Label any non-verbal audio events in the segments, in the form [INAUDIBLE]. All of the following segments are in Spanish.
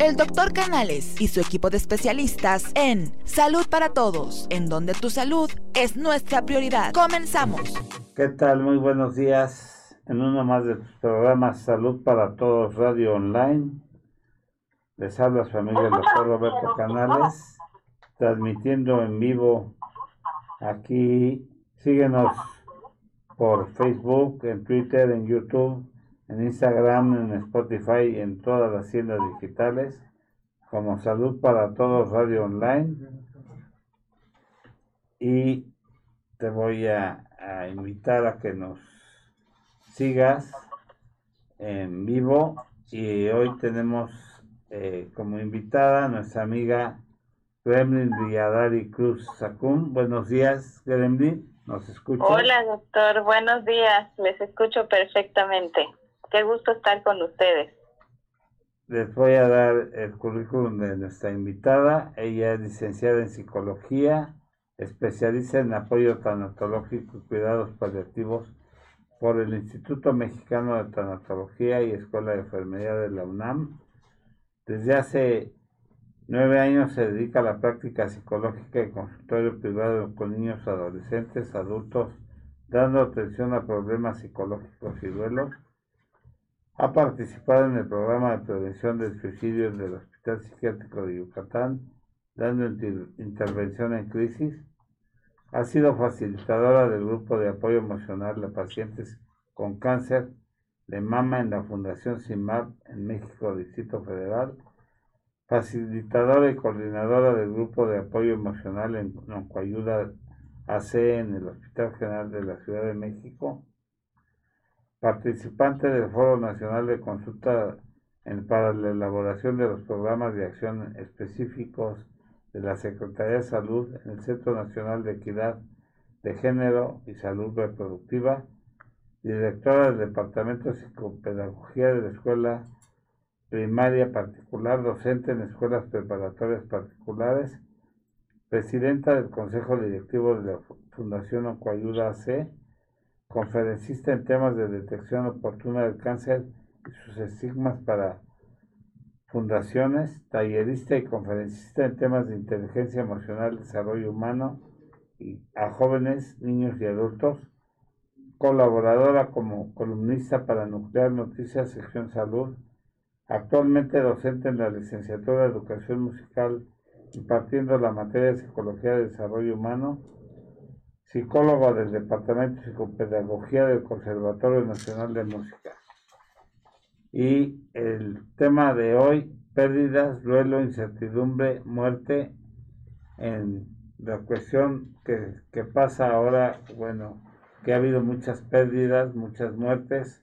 el doctor Canales y su equipo de especialistas en Salud para Todos, en donde tu salud es nuestra prioridad. Comenzamos. ¿Qué tal? Muy buenos días. En uno más de tus programas Salud para Todos Radio Online. Les habla su amigo el doctor Roberto Canales, transmitiendo en vivo aquí. Síguenos por Facebook, en Twitter, en YouTube en Instagram, en Spotify, en todas las tiendas digitales, como Salud para Todos Radio Online. Y te voy a, invitar a que nos sigas en vivo. Y hoy tenemos eh, como invitada a nuestra amiga Gremlin Villadari Cruz Sacún. Buenos días, Gremlin. ¿Nos escucha? Hola, doctor. Buenos días. Les escucho perfectamente. Qué gusto estar con ustedes. Les voy a dar el currículum de nuestra invitada. Ella es licenciada en psicología, especialista en apoyo tanatológico y cuidados paliativos por el Instituto Mexicano de Tanatología y Escuela de Enfermería de la UNAM. Desde hace nueve años se dedica a la práctica psicológica y consultorio privado con niños, adolescentes, adultos, dando atención a problemas psicológicos y duelos ha participado en el programa de prevención de suicidios del Hospital Psiquiátrico de Yucatán, dando intervención en crisis. Ha sido facilitadora del grupo de apoyo emocional de pacientes con cáncer de mama en la Fundación CIMAP en México, Distrito Federal. Facilitadora y coordinadora del grupo de apoyo emocional en Oncoayuda AC en el Hospital General de la Ciudad de México participante del Foro Nacional de Consulta para la elaboración de los programas de acción específicos de la Secretaría de Salud en el Centro Nacional de Equidad de Género y Salud Reproductiva, directora del Departamento de Psicopedagogía de la Escuela Primaria Particular, docente en escuelas preparatorias particulares, presidenta del Consejo Directivo de la Fundación Ocoayuda AC, conferencista en temas de detección oportuna del cáncer y sus estigmas para fundaciones, tallerista y conferencista en temas de inteligencia emocional, desarrollo humano y a jóvenes, niños y adultos, colaboradora como columnista para Nuclear Noticias, sección salud, actualmente docente en la licenciatura de Educación Musical, impartiendo la materia de Psicología de Desarrollo Humano, psicólogo del Departamento de Psicopedagogía del Conservatorio Nacional de Música. Y el tema de hoy, pérdidas, duelo, incertidumbre, muerte, en la cuestión que, que pasa ahora, bueno, que ha habido muchas pérdidas, muchas muertes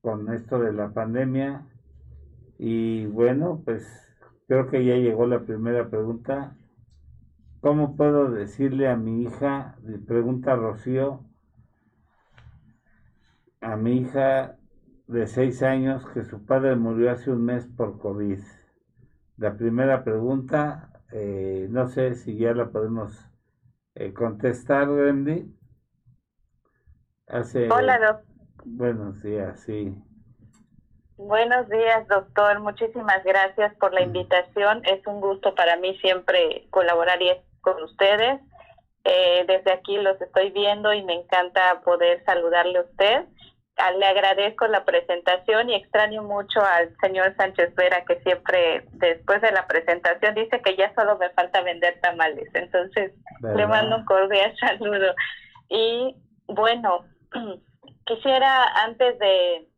con esto de la pandemia. Y bueno, pues creo que ya llegó la primera pregunta. ¿Cómo puedo decirle a mi hija, le pregunta Rocío, a mi hija de seis años que su padre murió hace un mes por COVID? La primera pregunta, eh, no sé si ya la podemos eh, contestar, Wendy. Hace, Hola, doctor. Buenos días, sí. Buenos días, doctor. Muchísimas gracias por la mm. invitación. Es un gusto para mí siempre colaborar y con ustedes. Eh, desde aquí los estoy viendo y me encanta poder saludarle a usted. Ah, le agradezco la presentación y extraño mucho al señor Sánchez Vera que siempre después de la presentación dice que ya solo me falta vender tamales. Entonces le mando un cordial [LAUGHS] saludo. Y bueno, [CLEARS THROAT] quisiera antes de,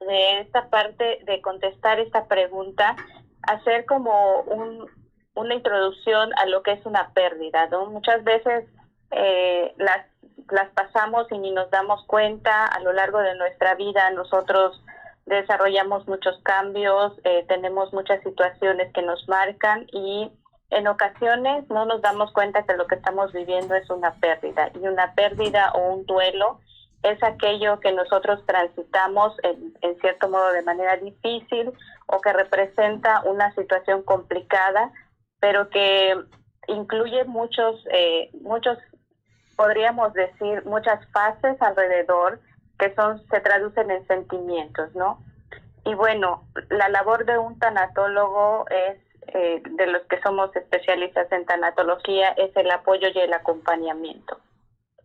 de esta parte de contestar esta pregunta, hacer como un, una introducción a lo que es una pérdida, ¿no? Muchas veces eh, las, las pasamos y ni nos damos cuenta a lo largo de nuestra vida. Nosotros desarrollamos muchos cambios, eh, tenemos muchas situaciones que nos marcan y en ocasiones no nos damos cuenta que lo que estamos viviendo es una pérdida y una pérdida o un duelo es aquello que nosotros transitamos en, en cierto modo de manera difícil o que representa una situación complicada pero que incluye muchos, eh, muchos, podríamos decir, muchas fases alrededor que son, se traducen en sentimientos, ¿no? y bueno, la labor de un tanatólogo es, eh, de los que somos especialistas en tanatología, es el apoyo y el acompañamiento,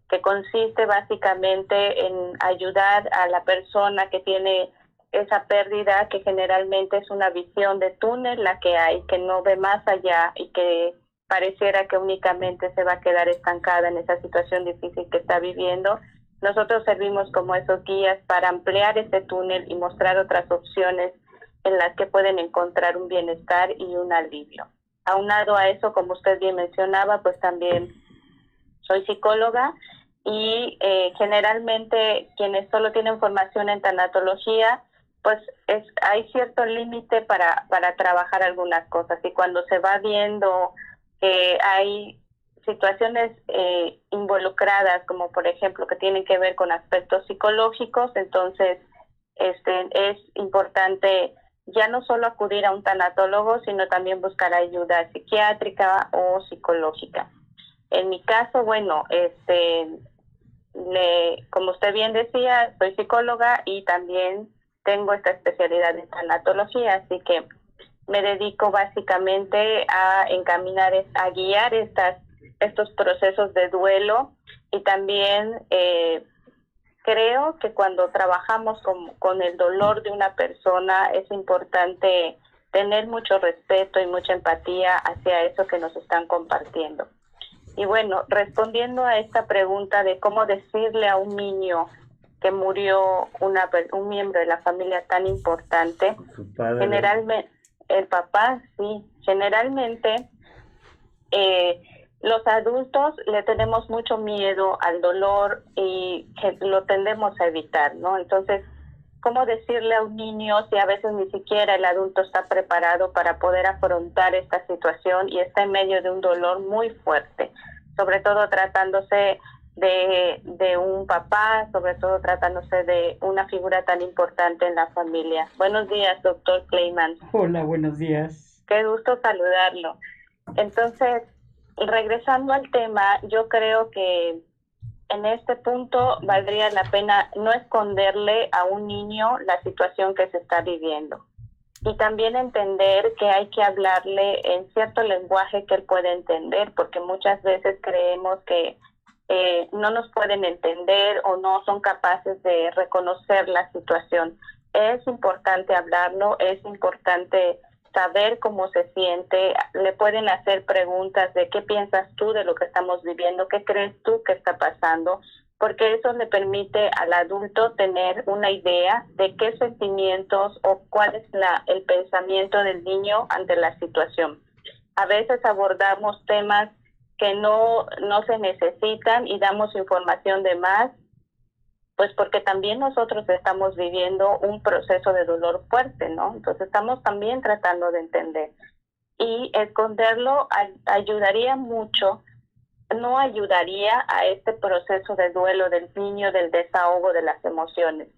que consiste básicamente en ayudar a la persona que tiene esa pérdida, que generalmente es una visión de túnel la que hay, que no ve más allá y que pareciera que únicamente se va a quedar estancada en esa situación difícil que está viviendo nosotros servimos como esos guías para ampliar ese túnel y mostrar otras opciones en las que pueden encontrar un bienestar y un alivio. Aunado a eso, como usted bien mencionaba, pues también soy psicóloga y eh, generalmente quienes solo tienen formación en tanatología, pues es, hay cierto límite para, para trabajar algunas cosas y cuando se va viendo que hay situaciones eh, involucradas, como por ejemplo que tienen que ver con aspectos psicológicos, entonces este, es importante ya no solo acudir a un tanatólogo, sino también buscar ayuda psiquiátrica o psicológica. En mi caso, bueno, este, como usted bien decía, soy psicóloga y también tengo esta especialidad en tanatología, así que me dedico básicamente a encaminar, a guiar estos procesos de duelo y también eh, creo que cuando trabajamos con el dolor de una persona es importante tener mucho respeto y mucha empatía hacia eso que nos están compartiendo. Y bueno, respondiendo a esta pregunta de cómo decirle a un niño que murió una, un miembro de la familia tan importante, generalmente, el papá, sí, generalmente eh, los adultos le tenemos mucho miedo al dolor y lo tendemos a evitar, ¿no? Entonces, ¿cómo decirle a un niño si a veces ni siquiera el adulto está preparado para poder afrontar esta situación y está en medio de un dolor muy fuerte? Sobre todo tratándose de, de un papá, sobre todo tratándose de una figura tan importante en la familia. Buenos días, doctor Clayman. Hola, buenos días. Qué gusto saludarlo. Entonces, regresando al tema, yo creo que en este punto valdría la pena no esconderle a un niño la situación que se está viviendo y también entender que hay que hablarle en cierto lenguaje que él puede entender, porque muchas veces creemos que eh, no nos pueden entender o no son capaces de reconocer la situación. Es importante hablarlo, es importante saber cómo se siente, le pueden hacer preguntas de qué piensas tú de lo que estamos viviendo, qué crees tú que está pasando, porque eso le permite al adulto tener una idea de qué sentimientos o cuál es la, el pensamiento del niño ante la situación. A veces abordamos temas que no, no se necesitan y damos información de más pues porque también nosotros estamos viviendo un proceso de dolor fuerte, ¿no? Entonces estamos también tratando de entender. Y esconderlo ayudaría mucho, no ayudaría a este proceso de duelo del niño, del desahogo de las emociones.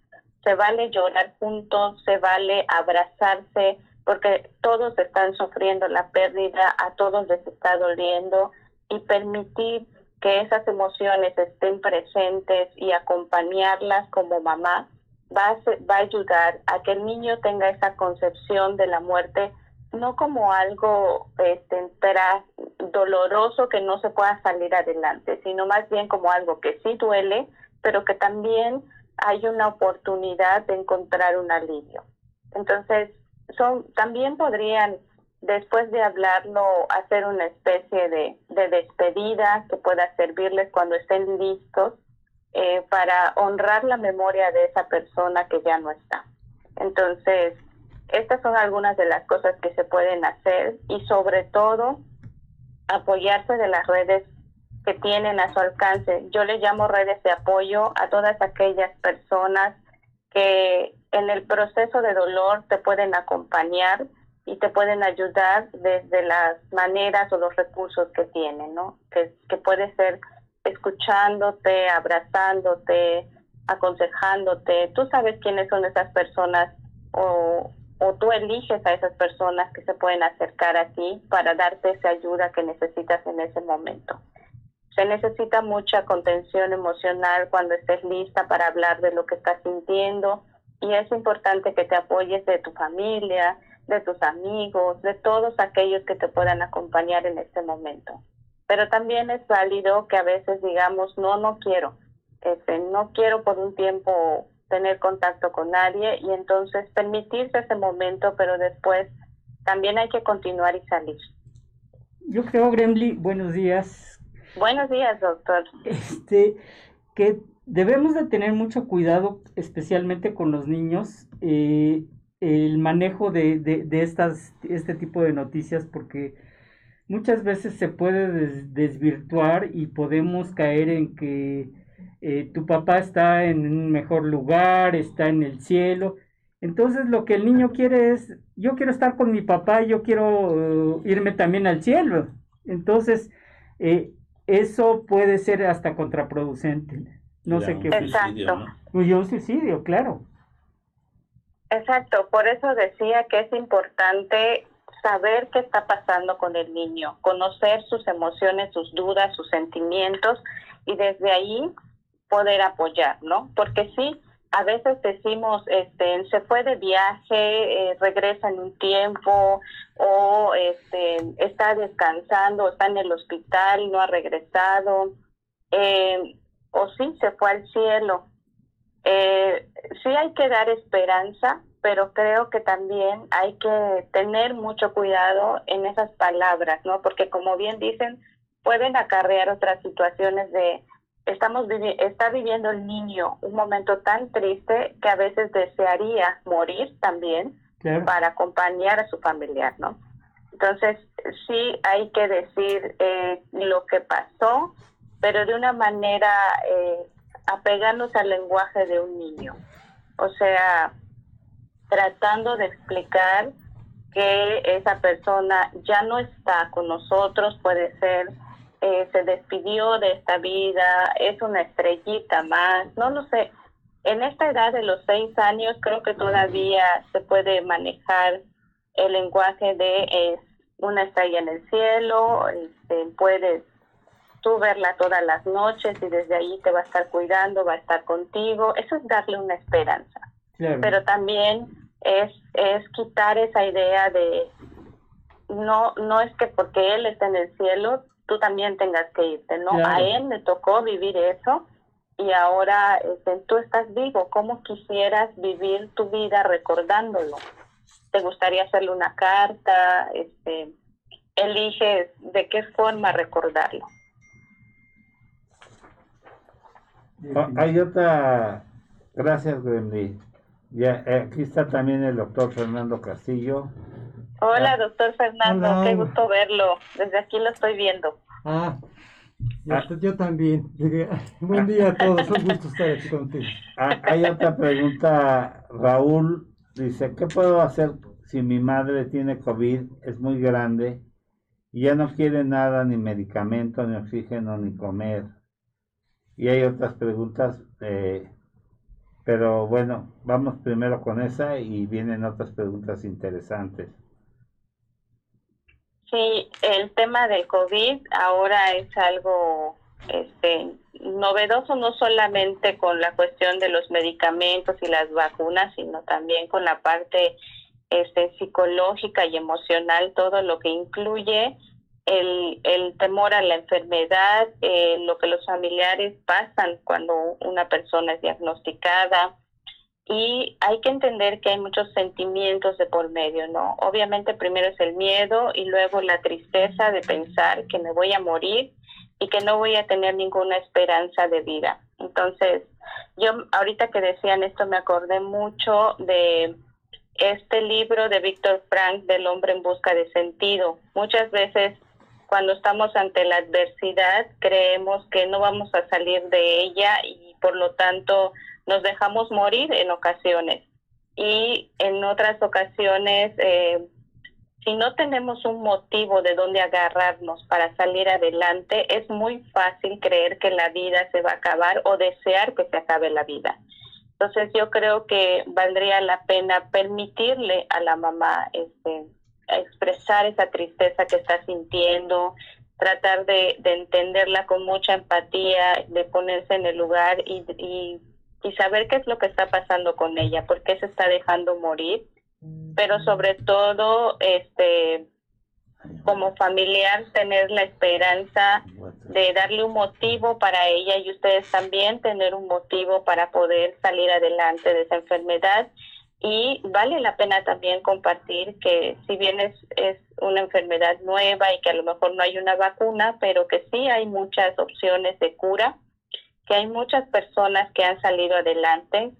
Se vale llorar juntos, se vale abrazarse, porque todos están sufriendo la pérdida, a todos les está doliendo, y permitir que esas emociones estén presentes y acompañarlas como mamá va a, va a ayudar a que el niño tenga esa concepción de la muerte no como algo este, doloroso que no se pueda salir adelante, sino más bien como algo que sí duele, pero que también hay una oportunidad de encontrar un alivio. Entonces, son, también podrían después de hablarlo, hacer una especie de, despedida que pueda servirles cuando estén listos eh, para honrar la memoria de esa persona que ya no está. Entonces, estas son algunas de las cosas que se pueden hacer y sobre todo apoyarse de las redes que tienen a su alcance. Yo le llamo redes de apoyo a todas aquellas personas que en el proceso de dolor te pueden acompañar, y te pueden ayudar desde las maneras o los recursos que tienen, ¿no? Que, que puede ser escuchándote, abrazándote, aconsejándote. Tú sabes quiénes son esas personas o, o tú eliges a esas personas que se pueden acercar a ti para darte esa ayuda que necesitas en ese momento. Se necesita mucha contención emocional cuando estés lista para hablar de lo que estás sintiendo, y es importante que te apoyes de tu familia, de tus amigos, de todos aquellos que te puedan acompañar en este momento. Pero también es válido que a veces digamos, no, no quiero, este, no quiero por un tiempo tener contacto con nadie y entonces permitirse ese momento, pero después también hay que continuar y salir. Yo creo, Gremly, buenos días. Buenos días, doctor. Este, que debemos de tener mucho cuidado, especialmente con los niños, eh, el manejo de, de, estas, este tipo de noticias, porque muchas veces se puede desvirtuar y podemos caer en que eh, tu papá está en un mejor lugar, está en el cielo. Entonces lo que el niño quiere es, yo quiero estar con mi papá, yo quiero uh, irme también al cielo. Entonces, eh, eso puede ser hasta contraproducente. No sé qué. Exacto. Pues un suicidio, claro. Exacto, por eso decía que es importante saber qué está pasando con el niño, conocer sus emociones, sus dudas, sus sentimientos y desde ahí poder apoyar, ¿no? Porque sí, a veces decimos, este, se fue de viaje, eh, regresa en un tiempo, o este, está descansando, está en el hospital, no ha regresado, eh, o sí, se fue al cielo. Eh, sí hay que dar esperanza, pero creo que también hay que tener mucho cuidado en esas palabras, ¿no? Porque como bien dicen, pueden acarrear otras situaciones de estamos está viviendo el niño un momento tan triste que a veces desearía morir también para acompañar a su familiar, ¿no? Entonces, sí hay que decir eh, lo que pasó, pero de una manera eh, apegarnos al lenguaje de un niño. O sea, tratando de explicar que esa persona ya no está con nosotros, puede ser eh, se despidió de esta vida, es una estrellita más, no lo sé. En esta edad de los seis años creo que todavía se puede manejar el lenguaje de una estrella en el cielo, este, puedes tú verla todas las noches y desde ahí te va a estar cuidando, va a estar contigo. Eso es darle una esperanza. Pero también es, es quitar esa idea de no, no es que porque Él está en el cielo, tú también tengas que irte, ¿no? A él le tocó vivir eso y ahora este, tú estás vivo. ¿Cómo quisieras vivir tu vida recordándolo? ¿Te gustaría hacerle una carta? Este, eliges de qué forma recordarlo. Ah, hay otra, gracias Grendy. Ya, eh, aquí está también el doctor Fernando Castillo. Hola, ah. doctor Fernando, qué gusto verlo. Desde aquí lo estoy viendo. Ah, ah. yo también. [LAUGHS] Buen día a todos, un gusto estar aquí contigo. Ah, hay otra pregunta, Raúl dice, ¿qué puedo hacer si mi madre tiene COVID, es muy grande y ya no quiere nada, ni medicamento, ni oxígeno, ni comer? Y hay otras preguntas, eh, pero bueno, vamos primero con esa y vienen otras preguntas interesantes. Sí, el tema del COVID ahora es algo este, novedoso no solamente con la cuestión de los medicamentos y las vacunas, sino también con la parte este, psicológica y emocional, todo lo que incluye el, el temor a la enfermedad, eh, lo que los familiares pasan cuando una persona es diagnosticada, y hay que entender que hay muchos sentimientos de por medio, ¿no? Obviamente primero es el miedo y luego la tristeza de pensar que me voy a morir y que no voy a tener ninguna esperanza de vida. Entonces, yo ahorita que decían esto me acordé mucho de este libro de Víctor Frank del hombre en busca de sentido. Muchas veces cuando estamos ante la adversidad creemos que no vamos a salir de ella y por lo tanto nos dejamos morir en ocasiones y en otras ocasiones, eh, si no tenemos un motivo de dónde agarrarnos para salir adelante, es muy fácil creer que la vida se va a acabar o desear que se acabe la vida. Entonces yo creo que valdría la pena permitirle a la mamá este, expresar esa tristeza que está sintiendo, tratar de, entenderla con mucha empatía, de ponerse en el lugar y y saber qué es lo que está pasando con ella, por qué se está dejando morir, pero sobre todo, este, como familiar, tener la esperanza de darle un motivo para ella y ustedes también tener un motivo para poder salir adelante de esa enfermedad. Y vale la pena también compartir que si bien es, es una enfermedad nueva y que a lo mejor no hay una vacuna, pero que sí hay muchas opciones de cura, que hay muchas personas que han salido adelante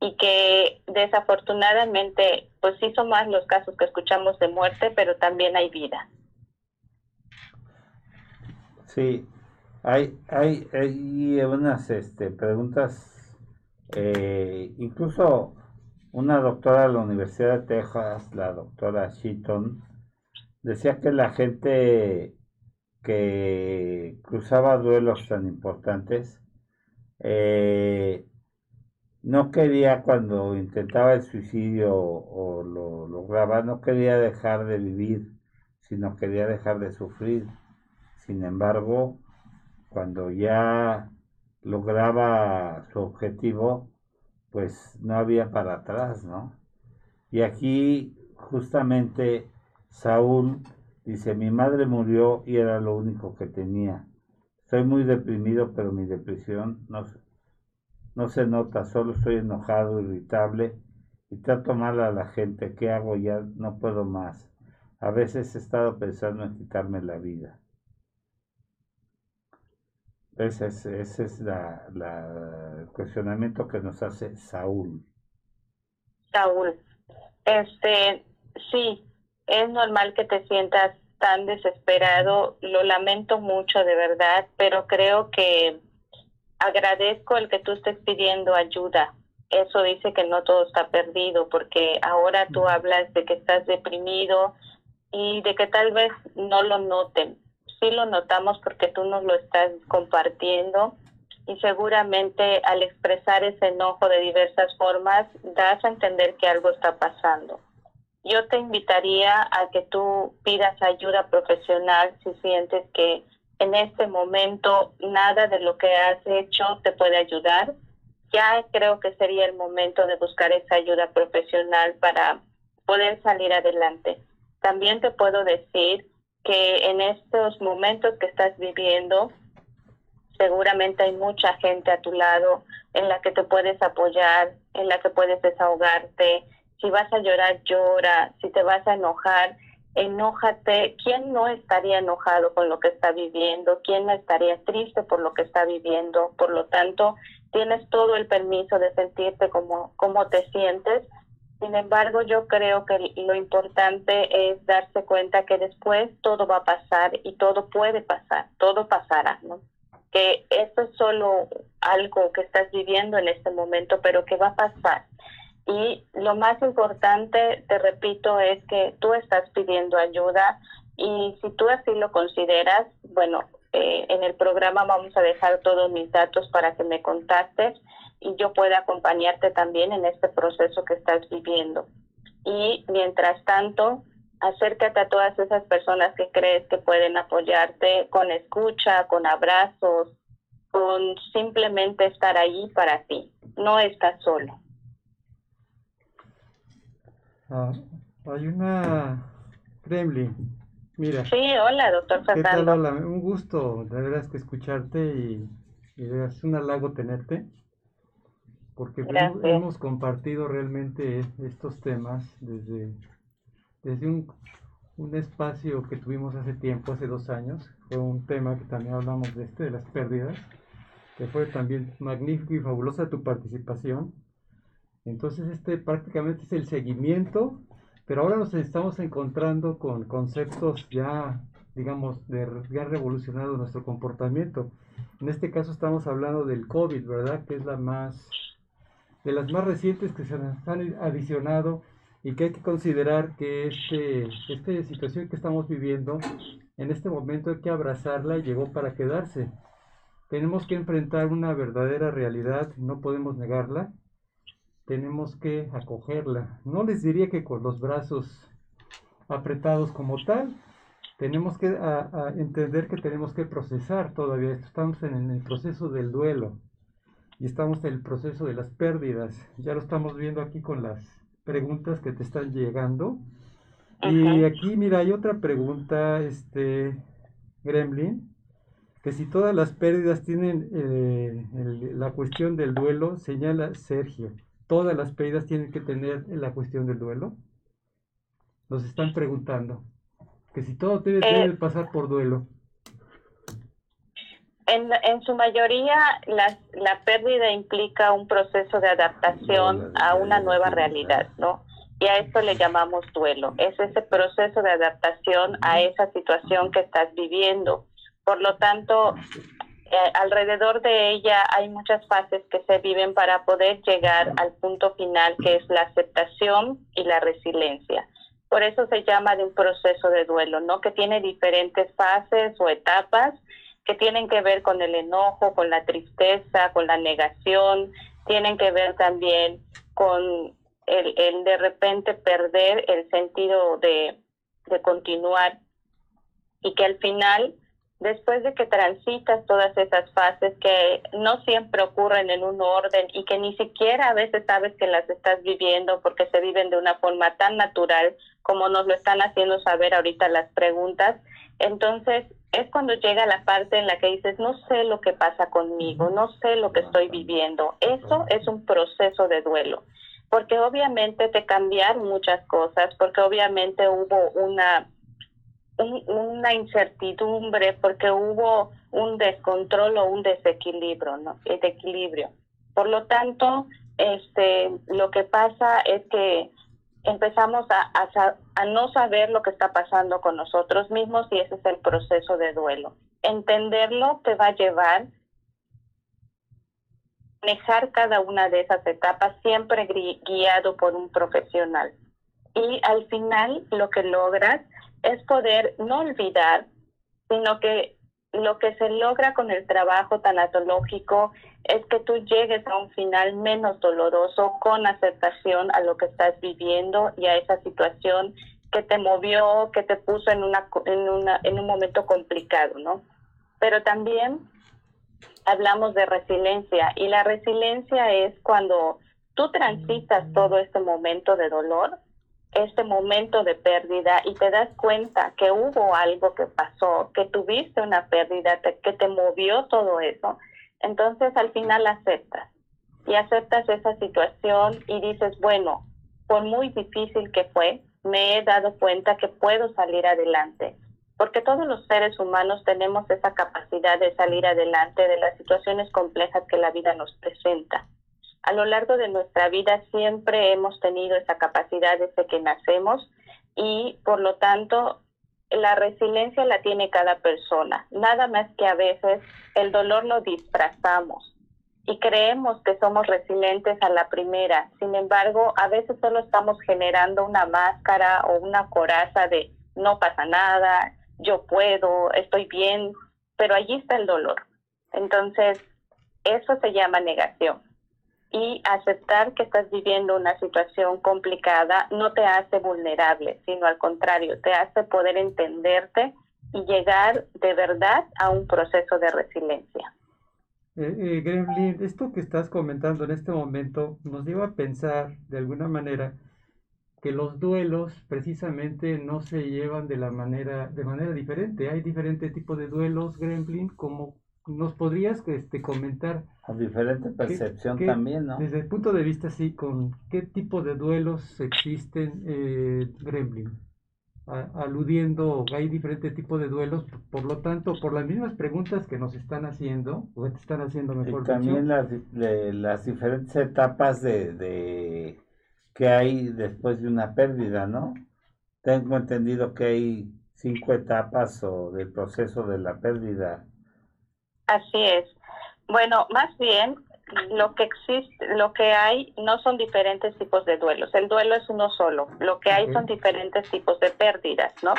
y que desafortunadamente, pues sí son más los casos que escuchamos de muerte, pero también hay vida. Sí, hay, hay, hay unas este, preguntas, eh, incluso una doctora de la Universidad de Texas, la doctora Sheaton, decía que la gente que cruzaba duelos tan importantes eh, no quería cuando intentaba el suicidio o lo lograba, no quería dejar de vivir, sino quería dejar de sufrir. Sin embargo, cuando ya lograba su objetivo, pues no había para atrás, ¿no? Y aquí justamente Saúl dice, mi madre murió y era lo único que tenía. Estoy muy deprimido, pero mi depresión no, no se nota, solo estoy enojado, irritable y trato mal a la gente. ¿Qué hago? Ya no puedo más. A veces he estado pensando en quitarme la vida. Ese es, ese es la, el cuestionamiento que nos hace Saúl. Saúl, este, sí, es normal que te sientas tan desesperado, lo lamento mucho de verdad, pero creo que agradezco el que tú estés pidiendo ayuda. Eso dice que no todo está perdido, porque ahora tú hablas de que estás deprimido y de que tal vez no lo noten. Lo notamos porque tú nos lo estás compartiendo y seguramente al expresar ese enojo de diversas formas das a entender que algo está pasando. Yo te invitaría a que tú pidas ayuda profesional si sientes que en este momento nada de lo que has hecho te puede ayudar, ya creo que sería el momento de buscar esa ayuda profesional para poder salir adelante. También te puedo decir que en estos momentos que estás viviendo, seguramente hay mucha gente a tu lado en la que te puedes apoyar, en la que puedes desahogarte. Si vas a llorar, llora. Si te vas a enojar, enójate. ¿Quién no estaría enojado con lo que está viviendo? ¿Quién no estaría triste por lo que está viviendo? Por lo tanto, tienes todo el permiso de sentirte como, como te sientes. Sin embargo, yo creo que lo importante es darse cuenta que después todo va a pasar y todo puede pasar, todo pasará, ¿no? Que esto es solo algo que estás viviendo en este momento, pero que va a pasar y lo más importante, te repito, es que tú estás pidiendo ayuda y si tú así lo consideras, bueno, eh, en el programa vamos a dejar todos mis datos para que me contactes y yo pueda acompañarte también en este proceso que estás viviendo. Y mientras tanto, acércate a todas esas personas que crees que pueden apoyarte con escucha, con abrazos, con simplemente estar ahí para ti. No estás solo. Ah, hay una Kremlin. Mira. Sí, hola, doctor Fernando. Un gusto, de verdad que escucharte y, es un halago tenerte, porque hemos, compartido realmente estos temas desde, desde un, un espacio que tuvimos hace tiempo, hace dos años. Fue un tema que también hablamos de este, de las pérdidas, que fue también magnífico y fabulosa tu participación entonces este prácticamente es el seguimiento, pero ahora nos estamos encontrando con conceptos ya, digamos, de ya revolucionado nuestro comportamiento. En este caso estamos hablando del COVID, ¿verdad? Que es la más, de las más recientes que se nos han adicionado y que hay que considerar que este, esta situación que estamos viviendo, en este momento hay que abrazarla y llegó para quedarse. Tenemos que enfrentar una verdadera realidad, no podemos negarla tenemos que acogerla. No les diría que con los brazos apretados como tal, tenemos que entender que tenemos que procesar todavía. Estamos en el proceso del duelo. Y estamos en el proceso de las pérdidas. Ya lo estamos viendo aquí con las preguntas que te están llegando. Y aquí, mira, hay otra pregunta, este, Gremlin, que si todas las pérdidas tienen eh, la cuestión del duelo, señala Sergio, ¿todas las pérdidas tienen que tener la cuestión del duelo? Nos están preguntando, que si todo debe, debe eh, pasar por duelo. En, en su mayoría, la, la pérdida implica un proceso de adaptación a una nueva realidad, ¿no? Y a esto le llamamos duelo. Es ese proceso de adaptación a esa situación que estás viviendo. Por lo tanto, eh, alrededor de ella hay muchas fases que se viven para poder llegar al punto final, que es la aceptación y la resiliencia. Por eso se llama de un proceso de duelo, ¿no? Que tiene diferentes fases o etapas que tienen que ver con el enojo, con la tristeza, con la negación, tienen que ver también con el, de repente perder el sentido de, de continuar. Y que al final, después de que transitas todas esas fases que no siempre ocurren en un orden y que ni siquiera a veces sabes que las estás viviendo porque se viven de una forma tan natural como nos lo están haciendo saber ahorita las preguntas, entonces es cuando llega la parte en la que dices, no sé lo que pasa conmigo, no sé lo que estoy viviendo. Eso es un proceso de duelo, porque obviamente te cambiaron muchas cosas, porque obviamente hubo una, una incertidumbre, porque hubo un descontrol o un desequilibrio, ¿no? El equilibrio. Por lo tanto, este, lo que pasa es que empezamos a, a, no saber lo que está pasando con nosotros mismos y ese es el proceso de duelo. Entenderlo te va a llevar a manejar cada una de esas etapas siempre guiado por un profesional. Y al final lo que logras es poder no olvidar, sino que lo que se logra con el trabajo tanatológico es que tú llegues a un final menos doloroso con aceptación a lo que estás viviendo y a esa situación que te movió, que te puso en una en una en un momento complicado, ¿no? Pero también hablamos de resiliencia y la resiliencia es cuando tú transitas todo este momento de dolor este momento de pérdida y te das cuenta que hubo algo que pasó, que tuviste una pérdida, que te movió todo eso, entonces al final aceptas. Y aceptas esa situación y dices, bueno, por muy difícil que fue, me he dado cuenta que puedo salir adelante, porque todos los seres humanos tenemos esa capacidad de salir adelante de las situaciones complejas que la vida nos presenta a lo largo de nuestra vida siempre hemos tenido esa capacidad desde que nacemos y por lo tanto la resiliencia la tiene cada persona. Nada más que a veces el dolor lo disfrazamos y creemos que somos resilientes a la primera. Sin embargo, a veces solo estamos generando una máscara o una coraza de no pasa nada, yo puedo, estoy bien, pero allí está el dolor. Entonces, eso se llama negación y aceptar que estás viviendo una situación complicada no te hace vulnerable, sino al contrario, te hace poder entenderte y llegar de verdad a un proceso de resiliencia. Eh, eh, Gremlin, esto que estás comentando en este momento nos lleva a pensar de alguna manera que los duelos precisamente no se llevan de la manera de manera diferente. Hay diferentes tipos de duelos, Gremlin, como ¿Nos podrías este, comentar? A diferente percepción también, ¿no? Desde el punto de vista, sí, con qué tipo de duelos existen, eh, Gremlin. aludiendo, hay diferentes tipos de duelos, por lo tanto, por las mismas preguntas que nos están haciendo, o te están haciendo mejor. Y también las, las diferentes etapas de, de que hay después de una pérdida, ¿no? Tengo entendido que hay cinco etapas o del proceso de la pérdida Así es. Bueno, más bien lo que existe, lo que hay no son diferentes tipos de duelos. El duelo es uno solo. Lo que hay son diferentes tipos de pérdidas, ¿no?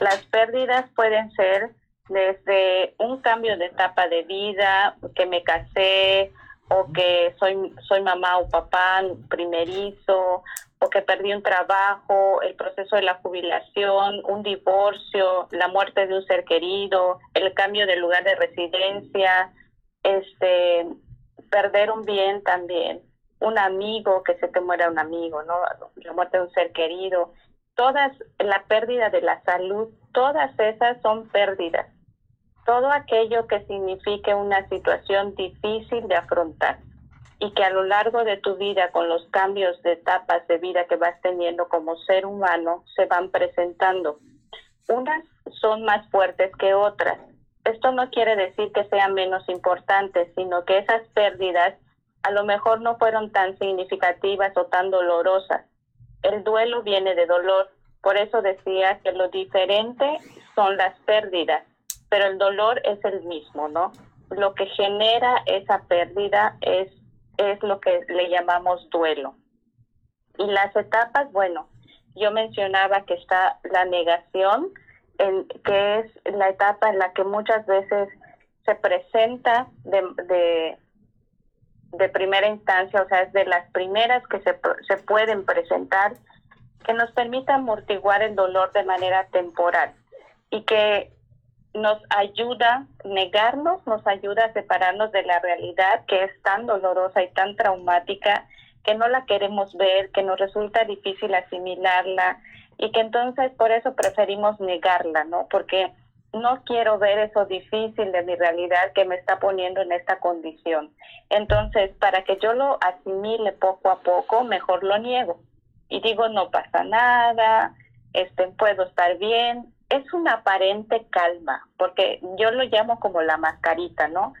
Las pérdidas pueden ser desde un cambio de etapa de vida, que me casé o que soy soy mamá o papá primerizo o que perdí un trabajo, el proceso de la jubilación, un divorcio, la muerte de un ser querido, el cambio de lugar de residencia, este perder un bien también, un amigo, que se te muera un amigo, ¿no? La muerte de un ser querido, todas, la pérdida de la salud, todas esas son pérdidas. Todo aquello que signifique una situación difícil de afrontar y que a lo largo de tu vida, con los cambios de etapas de vida que vas teniendo como ser humano, se van presentando. Unas son más fuertes que otras. Esto no quiere decir que sean menos importantes, sino que esas pérdidas a lo mejor no fueron tan significativas o tan dolorosas. El duelo viene de dolor, por eso decía que lo diferente son las pérdidas, pero el dolor es el mismo, ¿no? Lo que genera esa pérdida es es lo que le llamamos duelo. Y las etapas, bueno, yo mencionaba que está la negación, que es la etapa en la que muchas veces se presenta de, de, de primera instancia, o sea, es de las primeras que se, se pueden presentar, que nos permita amortiguar el dolor de manera temporal y que nos ayuda, negarnos nos ayuda a separarnos de la realidad que es tan dolorosa y tan traumática que no la queremos ver, que nos resulta difícil asimilarla y que entonces por eso preferimos negarla, ¿no? Porque no quiero ver eso difícil de mi realidad que me está poniendo en esta condición. Entonces, para que yo lo asimile poco a poco, mejor lo niego. Y digo, no pasa nada, este, puedo estar bien, es una aparente calma, porque yo lo llamo como la mascarita, ¿no?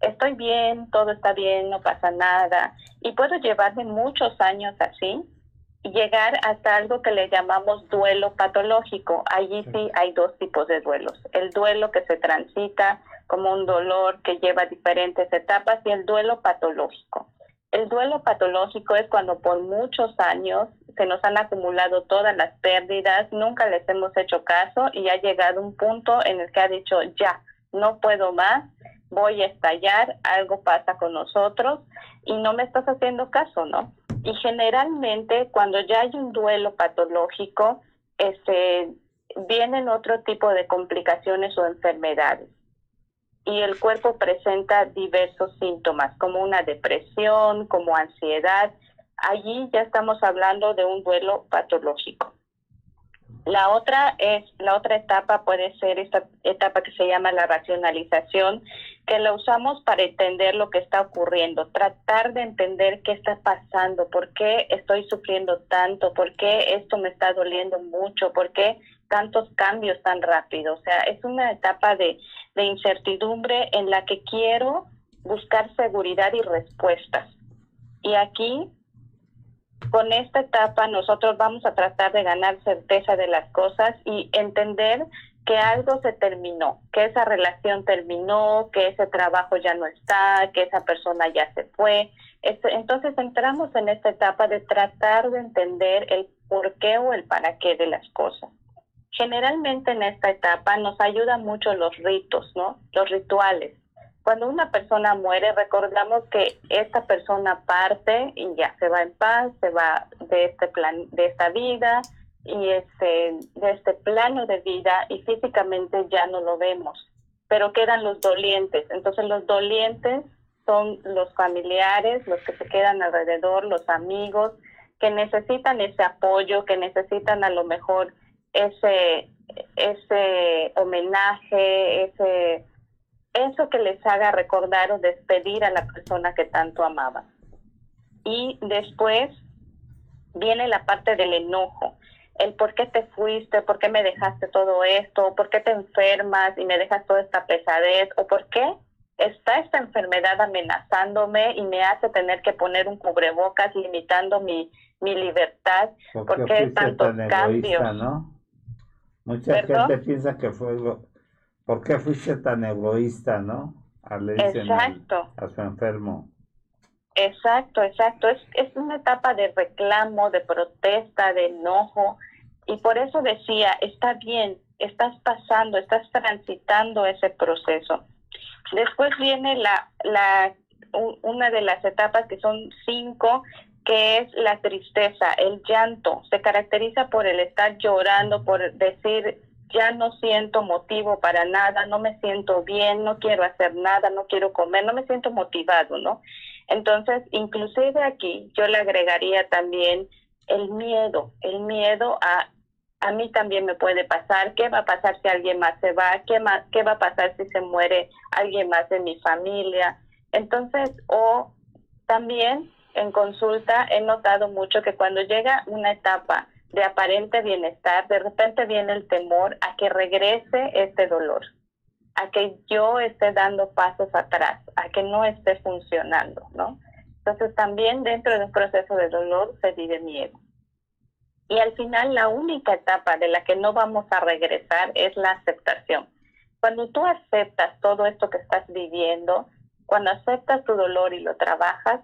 Estoy bien, todo está bien, no pasa nada, y puedo llevarme muchos años así y llegar hasta algo que le llamamos duelo patológico. Allí sí hay dos tipos de duelos. El duelo que se transita como un dolor que lleva diferentes etapas y el duelo patológico. El duelo patológico es cuando por muchos años se nos han acumulado todas las pérdidas, nunca les hemos hecho caso y ha llegado un punto en el que ha dicho, ya, no puedo más, voy a estallar, algo pasa con nosotros y no me estás haciendo caso, ¿no? Y generalmente cuando ya hay un duelo patológico, este, vienen otro tipo de complicaciones o enfermedades y el cuerpo presenta diversos síntomas como una depresión, como ansiedad allí ya estamos hablando de un duelo patológico. La otra es la otra etapa puede ser esta etapa que se llama la racionalización, que la usamos para entender lo que está ocurriendo, tratar de entender qué está pasando, por qué estoy sufriendo tanto, por qué esto me está doliendo mucho, por qué tantos cambios tan rápido. O sea, es una etapa de, de incertidumbre en la que quiero buscar seguridad y respuestas. Y aquí con esta etapa nosotros vamos a tratar de ganar certeza de las cosas y entender que algo se terminó, que esa relación terminó, que ese trabajo ya no está, que esa persona ya se fue. Este, entonces entramos en esta etapa de tratar de entender el por qué o el para qué de las cosas. Generalmente en esta etapa nos ayudan mucho los ritos, ¿no? Los rituales cuando una persona muere, recordamos que esta persona parte y ya se va en paz, se va de este plan, de esta vida y este, de este plano de vida y físicamente ya no lo vemos, pero quedan los dolientes. Entonces los dolientes son los familiares, los que se quedan alrededor, los amigos, que necesitan ese apoyo, que necesitan a lo mejor ese, ese homenaje, ese eso que les haga recordar o despedir a la persona que tanto amaban. Y después viene la parte del enojo, el por qué te fuiste, por qué me dejaste todo esto, por qué te enfermas y me dejas toda esta pesadez, o por qué está esta enfermedad amenazándome y me hace tener que poner un cubrebocas limitando mi, mi libertad, ¿por qué tantos cambios? ¿no? Mucha gente piensa que fue ¿Por qué fuiste tan egoísta, no? exacto. a su enfermo. Exacto, exacto. Es, es una etapa de reclamo, de protesta, de enojo. Y por eso decía, está bien, estás pasando, estás transitando ese proceso. Después viene la, la, una de las etapas que son cinco, que es la tristeza, el llanto. Se caracteriza por el estar llorando, por decir, ya no siento motivo para nada, no me siento bien, no quiero hacer nada, no quiero comer, no me siento motivado, ¿no? Entonces, inclusive aquí yo le agregaría también el miedo, el miedo a a mí también me puede pasar, qué va a pasar si alguien más se va, qué, qué va a pasar si se muere alguien más de mi familia. Entonces, o también en consulta he notado mucho que cuando llega una etapa de aparente bienestar, de repente viene el temor a que regrese este dolor, a que yo esté dando pasos atrás, a que no esté funcionando, ¿no? Entonces también dentro de un proceso de dolor se vive miedo. Y al final la única etapa de la que no vamos a regresar es la aceptación. Cuando tú aceptas todo esto que estás viviendo, cuando aceptas tu dolor y lo trabajas,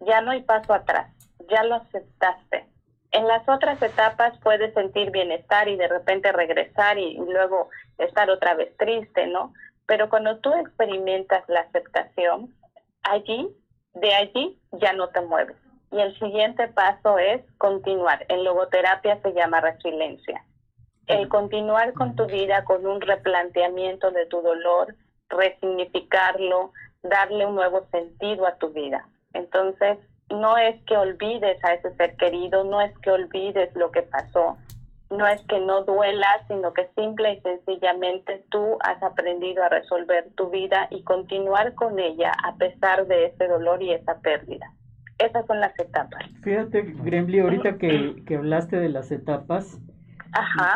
ya no hay paso atrás, ya lo aceptaste. En las otras etapas puedes sentir bienestar y de repente regresar y, luego estar otra vez triste, ¿no? Pero cuando tú experimentas la aceptación, allí, de allí ya no te mueves y el siguiente paso es continuar. En logoterapia se llama resiliencia. El continuar con tu vida con un replanteamiento de tu dolor, resignificarlo, darle un nuevo sentido a tu vida. Entonces, no es que olvides a ese ser querido, no es que olvides lo que pasó, no es que no duela, sino que simple y sencillamente tú has aprendido a resolver tu vida y continuar con ella a pesar de ese dolor y esa pérdida esas son las etapas. Fíjate, Gremly, ahorita que, que hablaste de las etapas,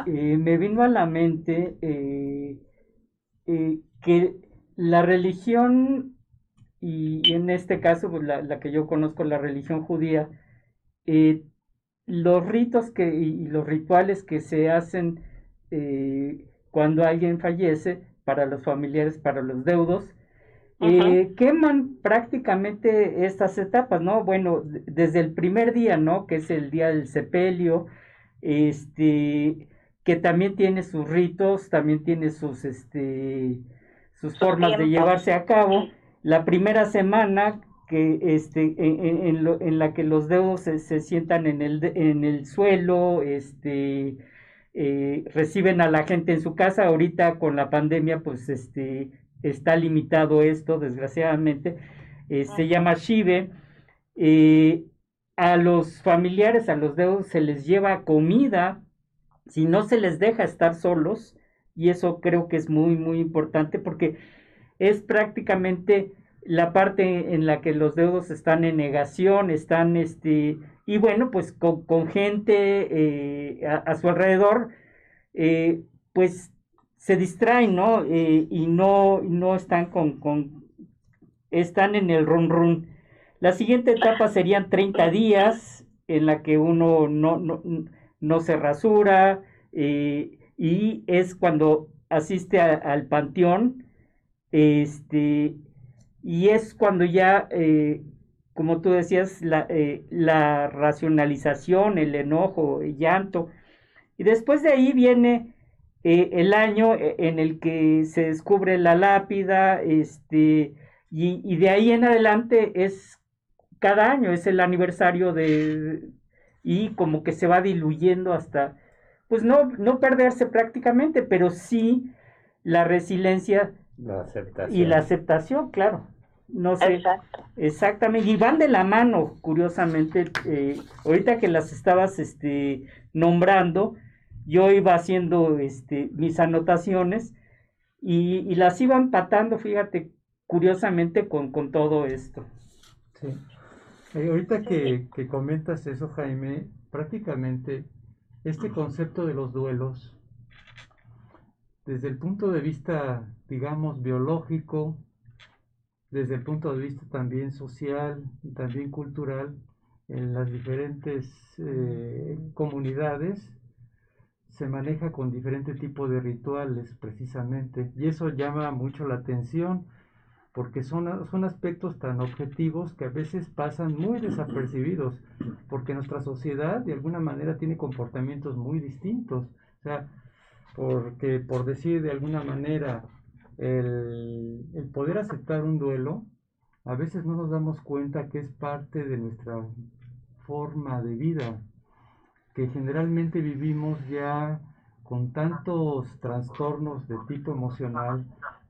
eh, me vino a la mente eh, eh, que la religión, y, en este caso, pues, la, la, que yo conozco, la religión judía, los ritos que, y, los rituales que se hacen cuando alguien fallece, para los familiares, para los deudos, eh, queman prácticamente estas etapas, ¿no? Bueno, desde el primer día, ¿no? Que es el día del sepelio, este, que también tiene sus ritos, también tiene sus, este, sus formas de llevarse a cabo. La primera semana que este en, en, la que los dedos se, sientan en el, en el suelo, este eh, reciben a la gente en su casa. Ahorita con la pandemia, pues este está limitado esto, desgraciadamente, eh, se llama Shive. Eh, a los familiares, a los dedos, se les lleva comida, si no se les deja estar solos, y eso creo que es muy, muy importante porque es prácticamente la parte en la que los dedos están en negación, están, este, y bueno, pues con, gente eh, a, su alrededor, pues se distraen, ¿no? Eh, y no, no están con, con, están en el run run. La siguiente etapa serían 30 días en la que uno no, no, no se rasura eh, y es cuando asiste al panteón, este, y es cuando ya, eh, como tú decías, la, la racionalización, el enojo, el llanto, y después de ahí viene eh, el año eh, en el que se descubre la lápida, este, y, de ahí en adelante es cada año, es el aniversario de, y como que se va diluyendo hasta, pues no, no perderse prácticamente, pero sí la resiliencia y la aceptación, claro. No sé, exactamente, y van de la mano, curiosamente, eh, ahorita que las estabas este, nombrando, yo iba haciendo este, mis anotaciones y, las iba empatando, fíjate, curiosamente con, con todo esto. Sí. Eh, ahorita que, que comentas eso, Jaime, prácticamente este concepto de los duelos, desde el punto de vista, digamos, biológico, desde el punto de vista también social y también cultural, en las diferentes eh, comunidades, se maneja con diferente tipo de rituales precisamente. Y eso llama mucho la atención porque son, son aspectos tan objetivos que a veces pasan muy desapercibidos porque nuestra sociedad de alguna manera tiene comportamientos muy distintos. O sea porque por decir de alguna manera el, poder aceptar un duelo a veces no nos damos cuenta que es parte de nuestra forma de vida que generalmente vivimos ya con tantos trastornos de tipo emocional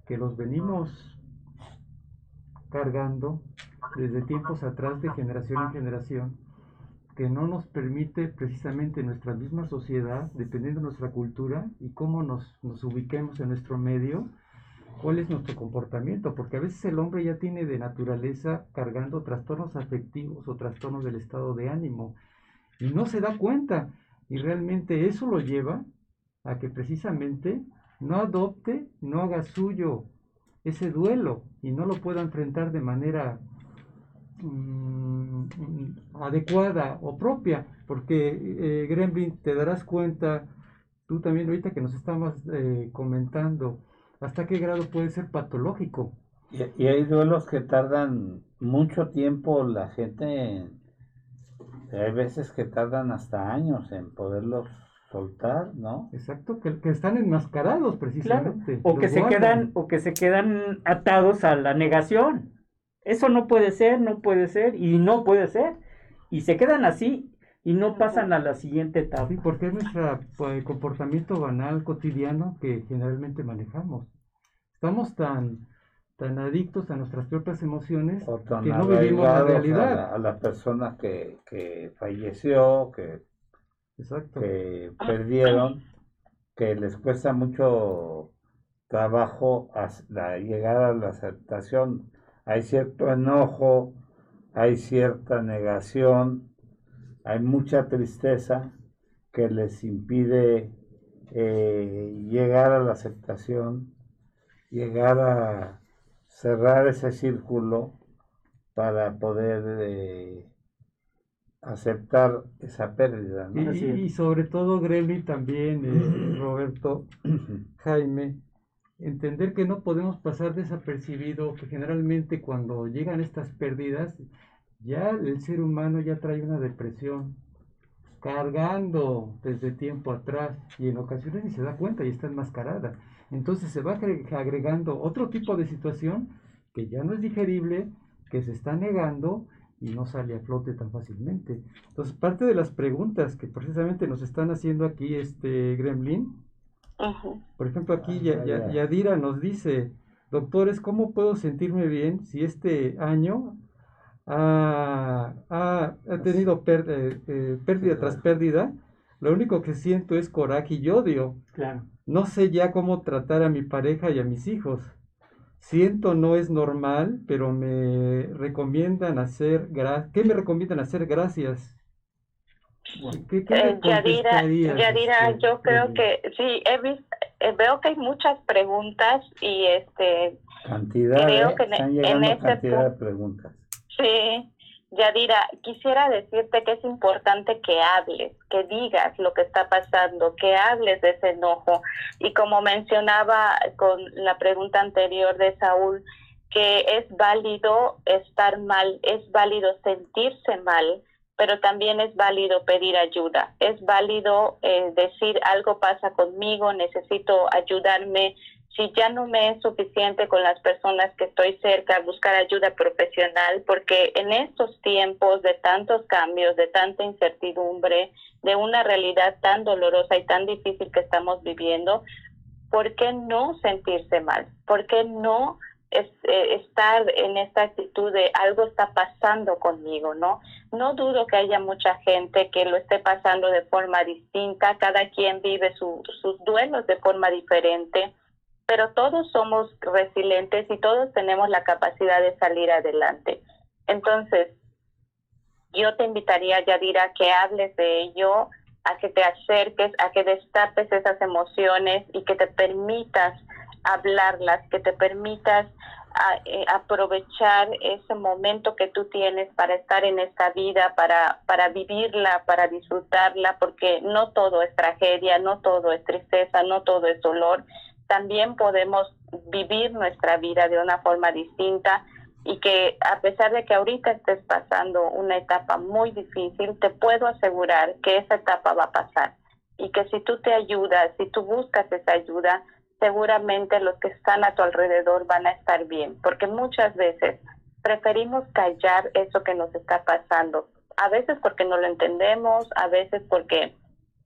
que los venimos cargando desde tiempos atrás de generación en generación, que no nos permite precisamente nuestra misma sociedad, dependiendo de nuestra cultura y cómo nos, nos ubiquemos en nuestro medio, cuál es nuestro comportamiento, porque a veces el hombre ya tiene de naturaleza cargando trastornos afectivos o trastornos del estado de ánimo y no se da cuenta. Y realmente eso lo lleva a que precisamente no adopte, no haga suyo ese duelo y no lo pueda enfrentar de manera mm, adecuada o propia, porque eh, Gremlin te darás cuenta, tú también ahorita que nos estabas eh, comentando, hasta qué grado puede ser patológico. Y, hay duelos que tardan mucho tiempo la gente, hay veces que tardan hasta años en poderlos soltar, ¿no? Exacto, que, que están enmascarados precisamente. O que se quedan, o que se quedan atados a la negación. Eso no puede ser, no puede ser, y no puede ser. Y se quedan así y no pasan a la siguiente etapa. Sí, porque es nuestro pues, comportamiento banal, cotidiano, que generalmente manejamos. Estamos tan, tan adictos a nuestras propias emociones que no vivimos la realidad. A la, persona que, que, falleció, que, que perdieron, que les cuesta mucho trabajo la, llegar a la aceptación. Hay cierto enojo, hay cierta negación, hay mucha tristeza que les impide eh, llegar a la aceptación llegar a cerrar ese círculo para poder eh, aceptar esa pérdida. Y, sobre todo, Gremi, también, eh, Roberto, Jaime, entender que no podemos pasar desapercibido, que generalmente cuando llegan estas pérdidas, ya el ser humano ya trae una depresión cargando desde tiempo atrás y en ocasiones ni se da cuenta y está enmascarada. Entonces se va agregando otro tipo de situación que ya no es digerible, que se está negando y no sale a flote tan fácilmente. Entonces, parte de las preguntas que precisamente nos están haciendo aquí este Gremlin, por ejemplo, aquí Yadira nos dice, doctores, ¿cómo puedo sentirme bien si este año ha, tenido eh, eh, pérdida tras pérdida? Lo único que siento es coraje y odio. Claro. No sé ya cómo tratar a mi pareja y a mis hijos. Siento no es normal, pero me recomiendan hacer ¿qué me recomiendan hacer gracias? ¿Qué, eh, Yadira, Yadira este, yo creo que sí, he visto, eh, veo que hay muchas preguntas y este cantidad, creo ¿eh? que en, este cantidad de preguntas. Sí, Yadira, quisiera decirte que es importante que hables, que digas lo que está pasando, que hables de ese enojo. Y como mencionaba con la pregunta anterior de Saúl, que es válido estar mal, es válido sentirse mal, pero también es válido pedir ayuda, es válido eh, decir algo pasa conmigo, necesito ayudarme, si ya no me es suficiente con las personas que estoy cerca, buscar ayuda profesional, porque en estos tiempos de tantos cambios, de tanta incertidumbre, de una realidad tan dolorosa y tan difícil que estamos viviendo, ¿por qué no sentirse mal? ¿Por qué no eh, estar en esta actitud de algo está pasando conmigo, ¿no? No dudo que haya mucha gente que lo esté pasando de forma distinta, cada quien vive sus duelos de forma diferente pero todos somos resilientes y todos tenemos la capacidad de salir adelante. Entonces, yo te invitaría, Yadira, a que hables de ello, a que te acerques, a que destapes esas emociones y que te permitas hablarlas, que te permitas eh, aprovechar ese momento que tú tienes para estar en esta vida, para, para vivirla, para disfrutarla, porque no todo es tragedia, no todo es tristeza, no todo es dolor también podemos vivir nuestra vida de una forma distinta y que a pesar de que ahorita estés pasando una etapa muy difícil, te puedo asegurar que esa etapa va a pasar y que si tú te ayudas, si tú buscas esa ayuda, seguramente los que están a tu alrededor van a estar bien, porque muchas veces preferimos callar eso que nos está pasando, a veces porque no lo entendemos, a veces porque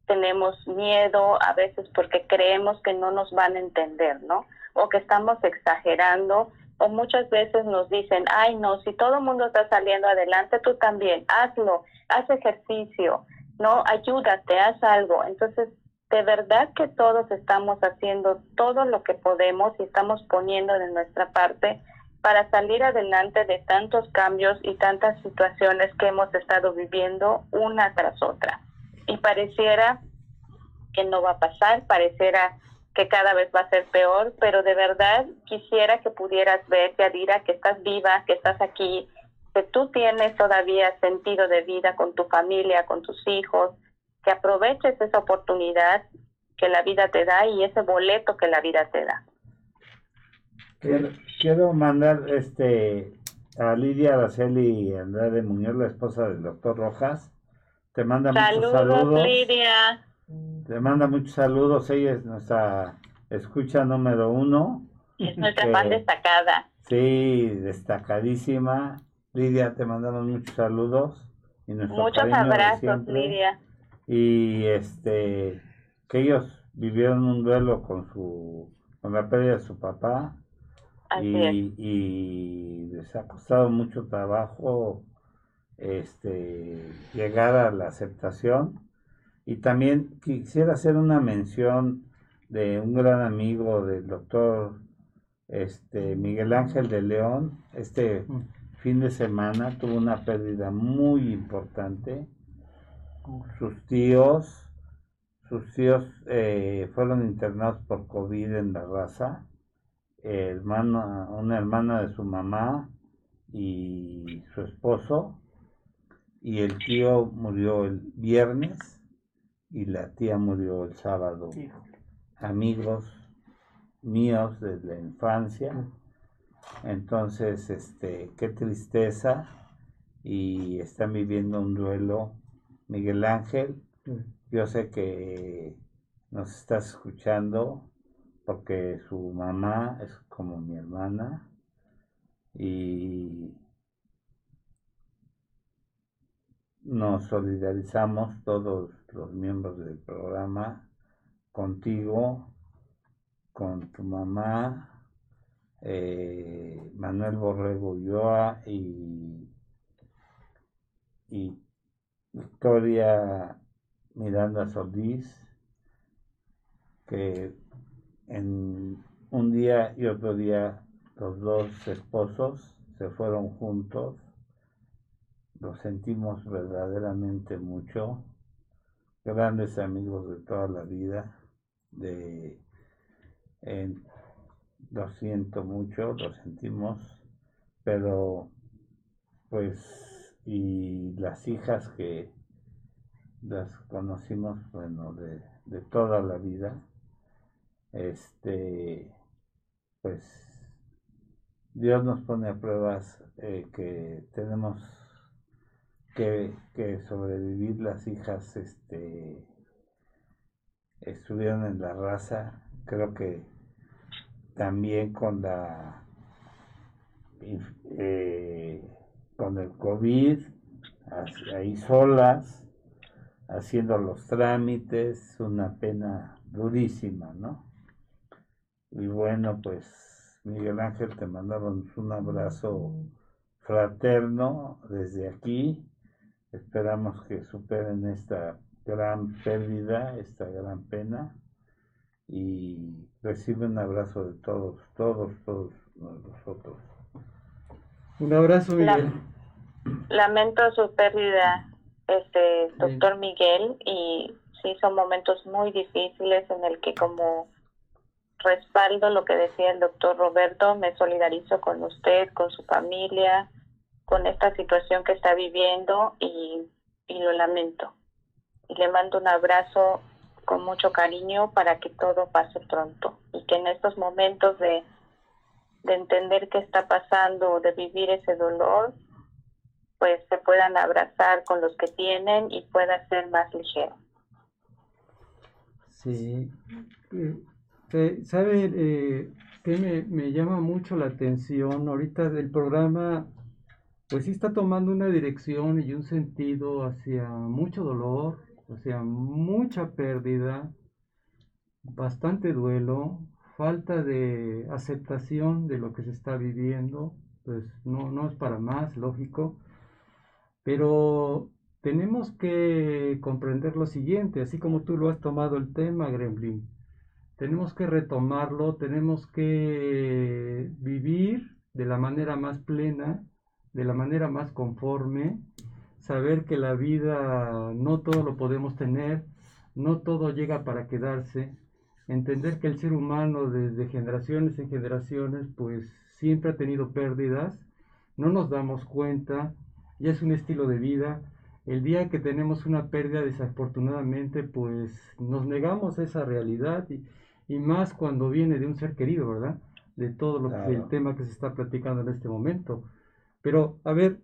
tenemos miedo, a veces porque creemos que no nos van a entender, ¿no? O que estamos exagerando, o muchas veces nos dicen, ay no, si todo el mundo está saliendo adelante, tú también, hazlo, haz ejercicio, ¿no? Ayúdate, haz algo. Entonces, de verdad que todos estamos haciendo todo lo que podemos y estamos poniendo de nuestra parte para salir adelante de tantos cambios y tantas situaciones que hemos estado viviendo una tras otra. Y pareciera que no va a pasar, pareciera que cada vez va a ser peor, pero de verdad quisiera que pudieras ver, Yadira, que estás viva, que estás aquí, que tú tienes todavía sentido de vida con tu familia, con tus hijos, que aproveches esa oportunidad que la vida te da y ese boleto que la vida te da. Quiero, mandar este a Lidia Araceli Andrade Muñoz, la esposa del doctor Rojas. Te manda muchos saludos. Lidia. Te manda muchos saludos. Ella es nuestra escucha número uno. Es nuestra fan destacada. Sí, destacadísima. Lidia, te mandamos muchos saludos. Y muchos abrazos, Lidia. Y este, que ellos vivieron un duelo con su, con la pérdida de su papá y, les ha costado mucho trabajo este, llegar a la aceptación. Y también quisiera hacer una mención de un gran amigo del doctor este, Miguel Ángel de León. Este fin de semana tuvo una pérdida muy importante. Sus tíos, sus tíos eh, fueron internados por COVID en la raza hermana, una hermana de su mamá y su esposo, y el tío murió el viernes y la tía murió el sábado. Amigos míos desde la infancia. Entonces, este, qué tristeza y están viviendo un duelo. Miguel Ángel, yo sé que nos estás escuchando porque su mamá es como mi hermana y nos solidarizamos todos los miembros del programa contigo, con tu mamá, eh, Manuel Borrego Ulloa y, y Victoria Miranda Solís, que en un día y otro día los dos esposos se fueron juntos. Lo sentimos verdaderamente mucho. Grandes amigos de toda la vida. De, lo siento mucho, lo sentimos. Pero pues y las hijas que las conocimos, bueno, de, de toda la vida este, pues Dios nos pone a pruebas eh, que tenemos que, sobrevivir. Las hijas este, estuvieron en la raza, creo que también con la eh, con el COVID, ahí solas, haciendo los trámites, una pena durísima, ¿no? Y bueno, pues Miguel Ángel, te mandamos un abrazo fraterno desde aquí. Esperamos que superen esta gran pérdida, esta gran pena y recibe un abrazo de todos, todos, todos nosotros. Un abrazo, Miguel. Lamento su pérdida, este doctor Miguel, y sí son momentos muy difíciles en el que como respaldo lo que decía el doctor Roberto, me solidarizo con usted, con su familia, con esta situación que está viviendo y, lo lamento. Y le mando un abrazo con mucho cariño para que todo pase pronto y que en estos momentos de, de entender qué está pasando, de vivir ese dolor, pues se puedan abrazar con los que tienen y pueda ser más ligero. Sí, ¿Sabe eh, que me, llama mucho la atención? Ahorita del programa, pues sí está tomando una dirección y un sentido hacia mucho dolor, sea, mucha pérdida, bastante duelo, falta de aceptación de lo que se está viviendo, pues no, no es para más, lógico, pero tenemos que comprender lo siguiente, así como tú lo has tomado el tema, Gremlin, tenemos que retomarlo, tenemos que vivir de la manera más plena, de la manera más conforme, saber que la vida no todo lo podemos tener, no todo llega para quedarse, entender que el ser humano desde generaciones en generaciones pues siempre ha tenido pérdidas, no nos damos cuenta, ya es un estilo de vida, el día que tenemos una pérdida desafortunadamente pues nos negamos a esa realidad y, y más cuando viene de un ser querido, ¿verdad? De todo lo que el tema que se está platicando en este momento. Pero, a ver,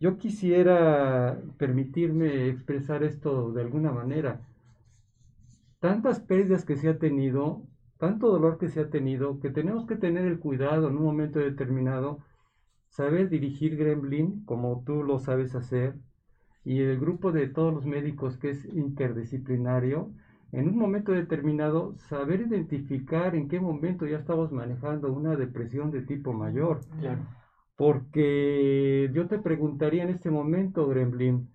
yo quisiera permitirme expresar esto de alguna manera. Tantas pérdidas que se ha tenido, tanto dolor que se ha tenido, que tenemos que tener el cuidado en un momento determinado, saber dirigir Gremlin como tú lo sabes hacer, y el grupo de todos los médicos que es interdisciplinario, en un momento determinado saber identificar en qué momento ya estamos manejando una depresión de tipo mayor. Porque yo te preguntaría en este momento, Gremlin,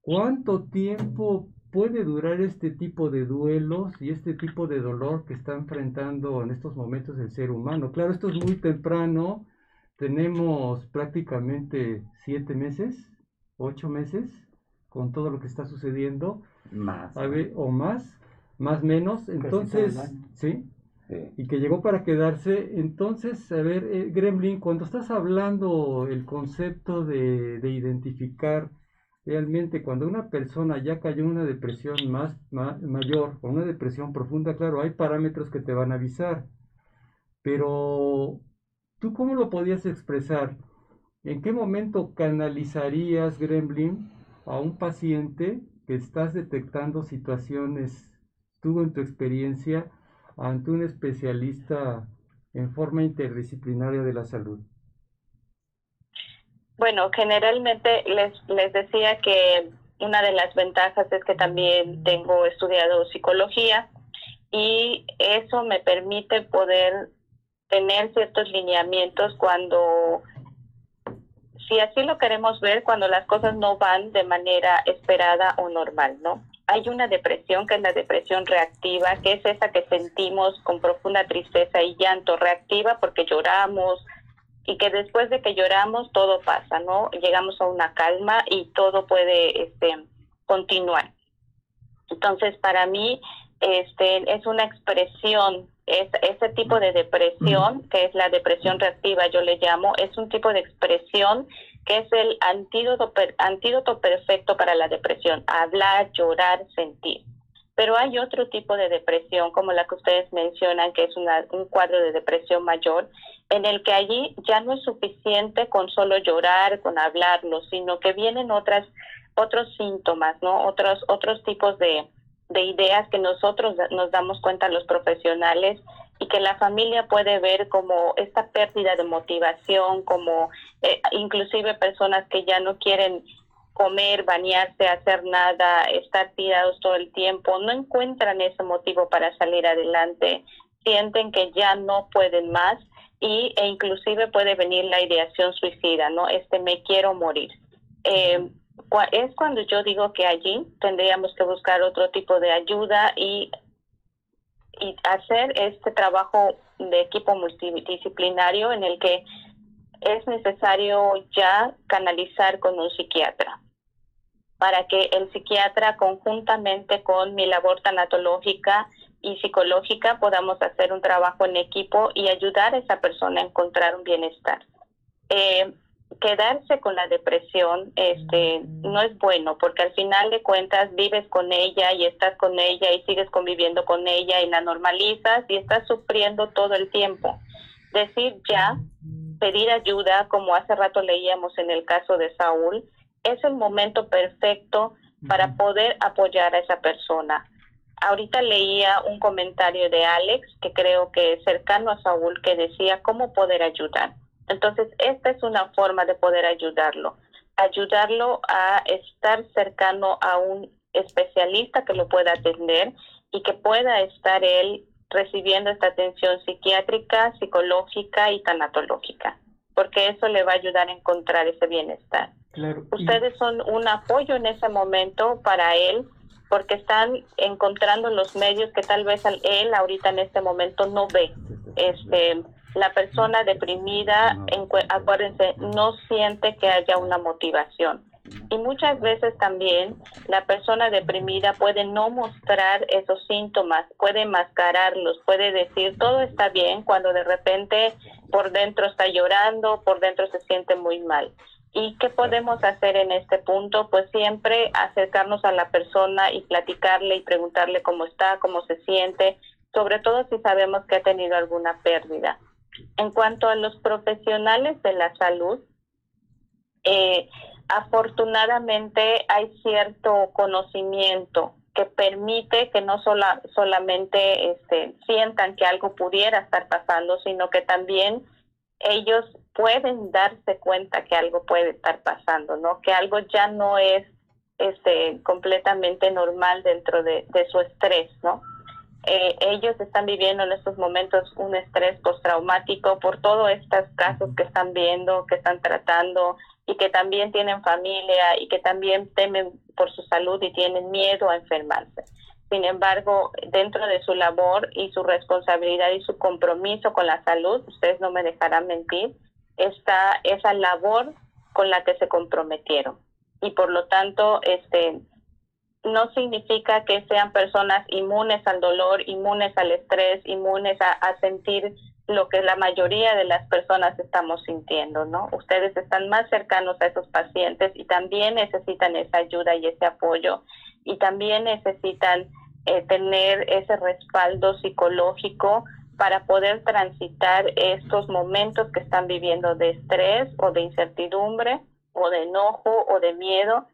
¿cuánto tiempo puede durar este tipo de duelos y este tipo de dolor que está enfrentando en estos momentos el ser humano? Claro, esto es muy temprano, tenemos prácticamente siete meses, ocho meses con todo lo que está sucediendo. Más. o más más menos, entonces, ¿sí? Y que llegó para quedarse. Entonces, a ver, eh, Gremlin, cuando estás hablando el concepto de, de, identificar realmente cuando una persona ya cayó en una depresión más, mayor o una depresión profunda, claro, hay parámetros que te van a avisar. Pero, ¿tú cómo lo podías expresar? ¿En qué momento canalizarías, Gremlin, a un paciente que estás detectando situaciones tuvo en tu experiencia ante un especialista en forma interdisciplinaria de la salud? Bueno, generalmente les, les decía que una de las ventajas es que también tengo estudiado psicología y eso me permite poder tener ciertos lineamientos cuando, si así lo queremos ver, cuando las cosas no van de manera esperada o normal, ¿no? Hay una depresión que es la depresión reactiva, que es esa que sentimos con profunda tristeza y llanto reactiva porque lloramos y que después de que lloramos todo pasa, ¿no? Llegamos a una calma y todo puede este, continuar. Entonces, para mí, este, es una expresión, es, ese tipo de depresión, que es la depresión reactiva, yo le llamo, es un tipo de expresión que es el antídoto, antídoto perfecto para la depresión, hablar, llorar, sentir. Pero hay otro tipo de depresión, como la que ustedes mencionan, que es un cuadro de depresión mayor, en el que allí ya no es suficiente con solo llorar, con hablarlo, sino que vienen otras, otros síntomas, ¿no? Otros, otros tipos de, de ideas que nosotros nos damos cuenta los profesionales y que la familia puede ver como esta pérdida de motivación, como eh, inclusive personas que ya no quieren comer, bañarse, hacer nada, estar tirados todo el tiempo, no encuentran ese motivo para salir adelante, sienten que ya no pueden más y, e inclusive puede venir la ideación suicida, ¿no? Este me quiero morir. Eh, es cuando yo digo que allí tendríamos que buscar otro tipo de ayuda y y hacer este trabajo de equipo multidisciplinario en el que es necesario ya canalizar con un psiquiatra para que el psiquiatra conjuntamente con mi labor tanatológica y psicológica podamos hacer un trabajo en equipo y ayudar a esa persona a encontrar un bienestar. Eh, quedarse con la depresión este no es bueno porque al final de cuentas vives con ella y estás con ella y sigues conviviendo con ella y la normalizas y estás sufriendo todo el tiempo. Decir ya, pedir ayuda, como hace rato leíamos en el caso de Saúl, es el momento perfecto para poder apoyar a esa persona. Ahorita leía un comentario de Alex, que creo que es cercano a Saúl, que decía cómo poder ayudar entonces, esta es una forma de poder ayudarlo, ayudarlo a estar cercano a un especialista que lo pueda atender y que pueda estar él recibiendo esta atención psiquiátrica, psicológica y tanatológica, porque eso le va a ayudar a encontrar ese bienestar. Ustedes son un apoyo en ese momento para él, porque están encontrando los medios que tal vez él ahorita en este momento no ve. Este, la persona deprimida, acuérdense, no siente que haya una motivación. Y muchas veces también la persona deprimida puede no mostrar esos síntomas, puede mascararlos, puede decir todo está bien cuando de repente por dentro está llorando, por dentro se siente muy mal. ¿Y qué podemos hacer en este punto? Pues siempre acercarnos a la persona y platicarle y preguntarle cómo está, cómo se siente, sobre todo si sabemos que ha tenido alguna pérdida. En cuanto a los profesionales de la salud, eh, afortunadamente hay cierto conocimiento que permite que no sola, solamente este, sientan que algo pudiera estar pasando, sino que también ellos pueden darse cuenta que algo puede estar pasando, ¿no? Que algo ya no es este, completamente normal dentro de, de su estrés, ¿no? Eh, ellos están viviendo en estos momentos un estrés postraumático por todos estos casos que están viendo, que están tratando y que también tienen familia y que también temen por su salud y tienen miedo a enfermarse. Sin embargo, dentro de su labor y su responsabilidad y su compromiso con la salud, ustedes no me dejarán mentir, está esa labor con la que se comprometieron. Y por lo tanto, este, no significa que sean personas inmunes al dolor, inmunes al estrés, inmunes a, sentir lo que la mayoría de las personas estamos sintiendo, ¿no? Ustedes están más cercanos a esos pacientes y también necesitan esa ayuda y ese apoyo y también necesitan eh, tener ese respaldo psicológico para poder transitar estos momentos que están viviendo de estrés o de incertidumbre o de enojo o de miedo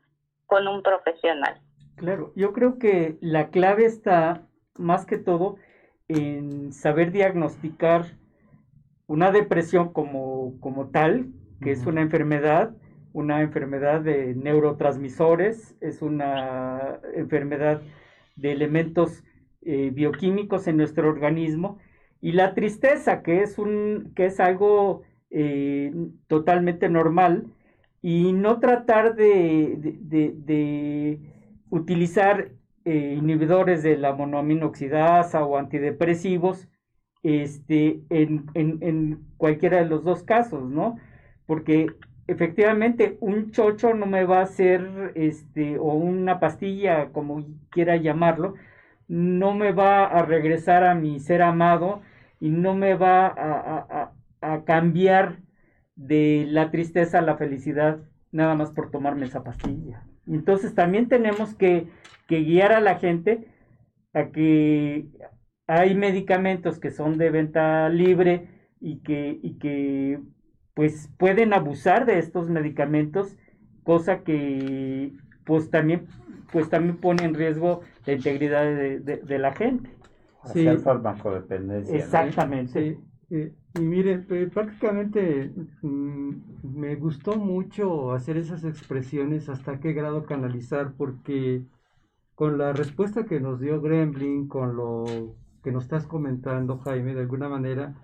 con un profesional. Claro, yo creo que la clave está más que todo en saber diagnosticar una depresión como, como tal, que es una enfermedad, una enfermedad de neurotransmisores, es una enfermedad de elementos eh, bioquímicos en nuestro organismo, y la tristeza, que es, un, que es algo eh, totalmente normal, y no tratar de utilizar eh, inhibidores de la monoaminoxidasa o antidepresivos este, en, en, cualquiera de los dos casos, ¿no? Porque efectivamente un chocho no me va a hacer, este, o una pastilla, como quiera llamarlo, no me va a regresar a mi ser amado y no me va a, a cambiar de la tristeza a la felicidad nada más por tomarme esa pastilla. Entonces también tenemos que, guiar a la gente a que hay medicamentos que son de venta libre y que, y que pues pueden abusar de estos medicamentos, cosa que pues también, pues también pone en riesgo la integridad de, la gente. Sí. farmacodependencia. Exactamente. Eh, y mire, eh, prácticamente mm, me gustó mucho hacer esas expresiones hasta qué grado canalizar, porque con la respuesta que nos dio Gremlin, con lo que nos estás comentando, Jaime, de alguna manera,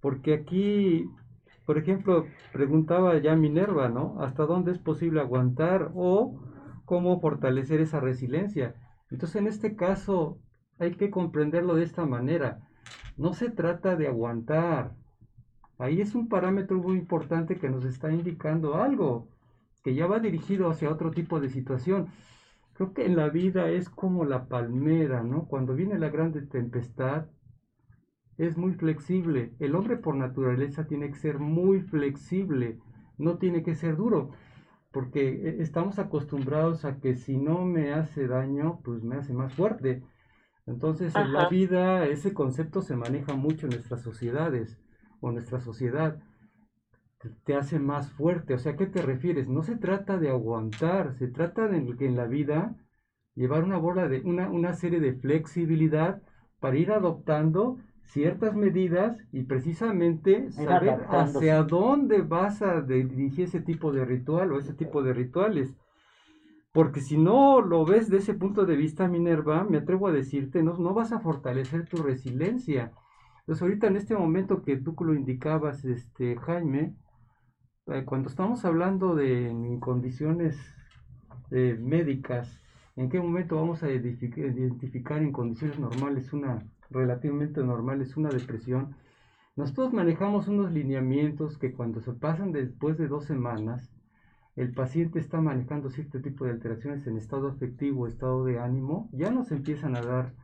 porque aquí, por ejemplo, preguntaba ya Minerva, ¿no? ¿Hasta dónde es posible aguantar o cómo fortalecer esa resiliencia? Entonces, en este caso, hay que comprenderlo de esta manera no se trata de aguantar. Ahí es un parámetro muy importante que nos está indicando algo, que ya va dirigido hacia otro tipo de situación. Creo que en la vida es como la palmera, ¿no? Cuando viene la grande tempestad, es muy flexible. El hombre por naturaleza tiene que ser muy flexible, no tiene que ser duro, porque eh, estamos acostumbrados a que si no me hace daño, pues me hace más fuerte. Entonces, en la vida ese concepto se maneja mucho en nuestras sociedades o nuestra sociedad. Te hace más fuerte. O sea, ¿a qué te refieres? No se trata de aguantar, se trata de que en la vida llevar una bola de una, una serie de flexibilidad para ir adoptando ciertas medidas y precisamente saber hacia dónde vas a dirigir ese tipo de ritual o ese tipo de rituales. Porque si no lo ves de ese punto de vista, Minerva, me atrevo a decirte, no, no vas a fortalecer tu resiliencia. Entonces ahorita en este momento que tú lo indicabas, este, Jaime, eh, cuando estamos hablando de condiciones eh, médicas, ¿en qué momento vamos a identificar en condiciones normales una, relativamente normales, una depresión? Nosotros manejamos unos lineamientos que cuando se pasan después de dos semanas, el paciente está manejando cierto tipo de alteraciones en estado afectivo, estado de ánimo, ya nos empiezan a dar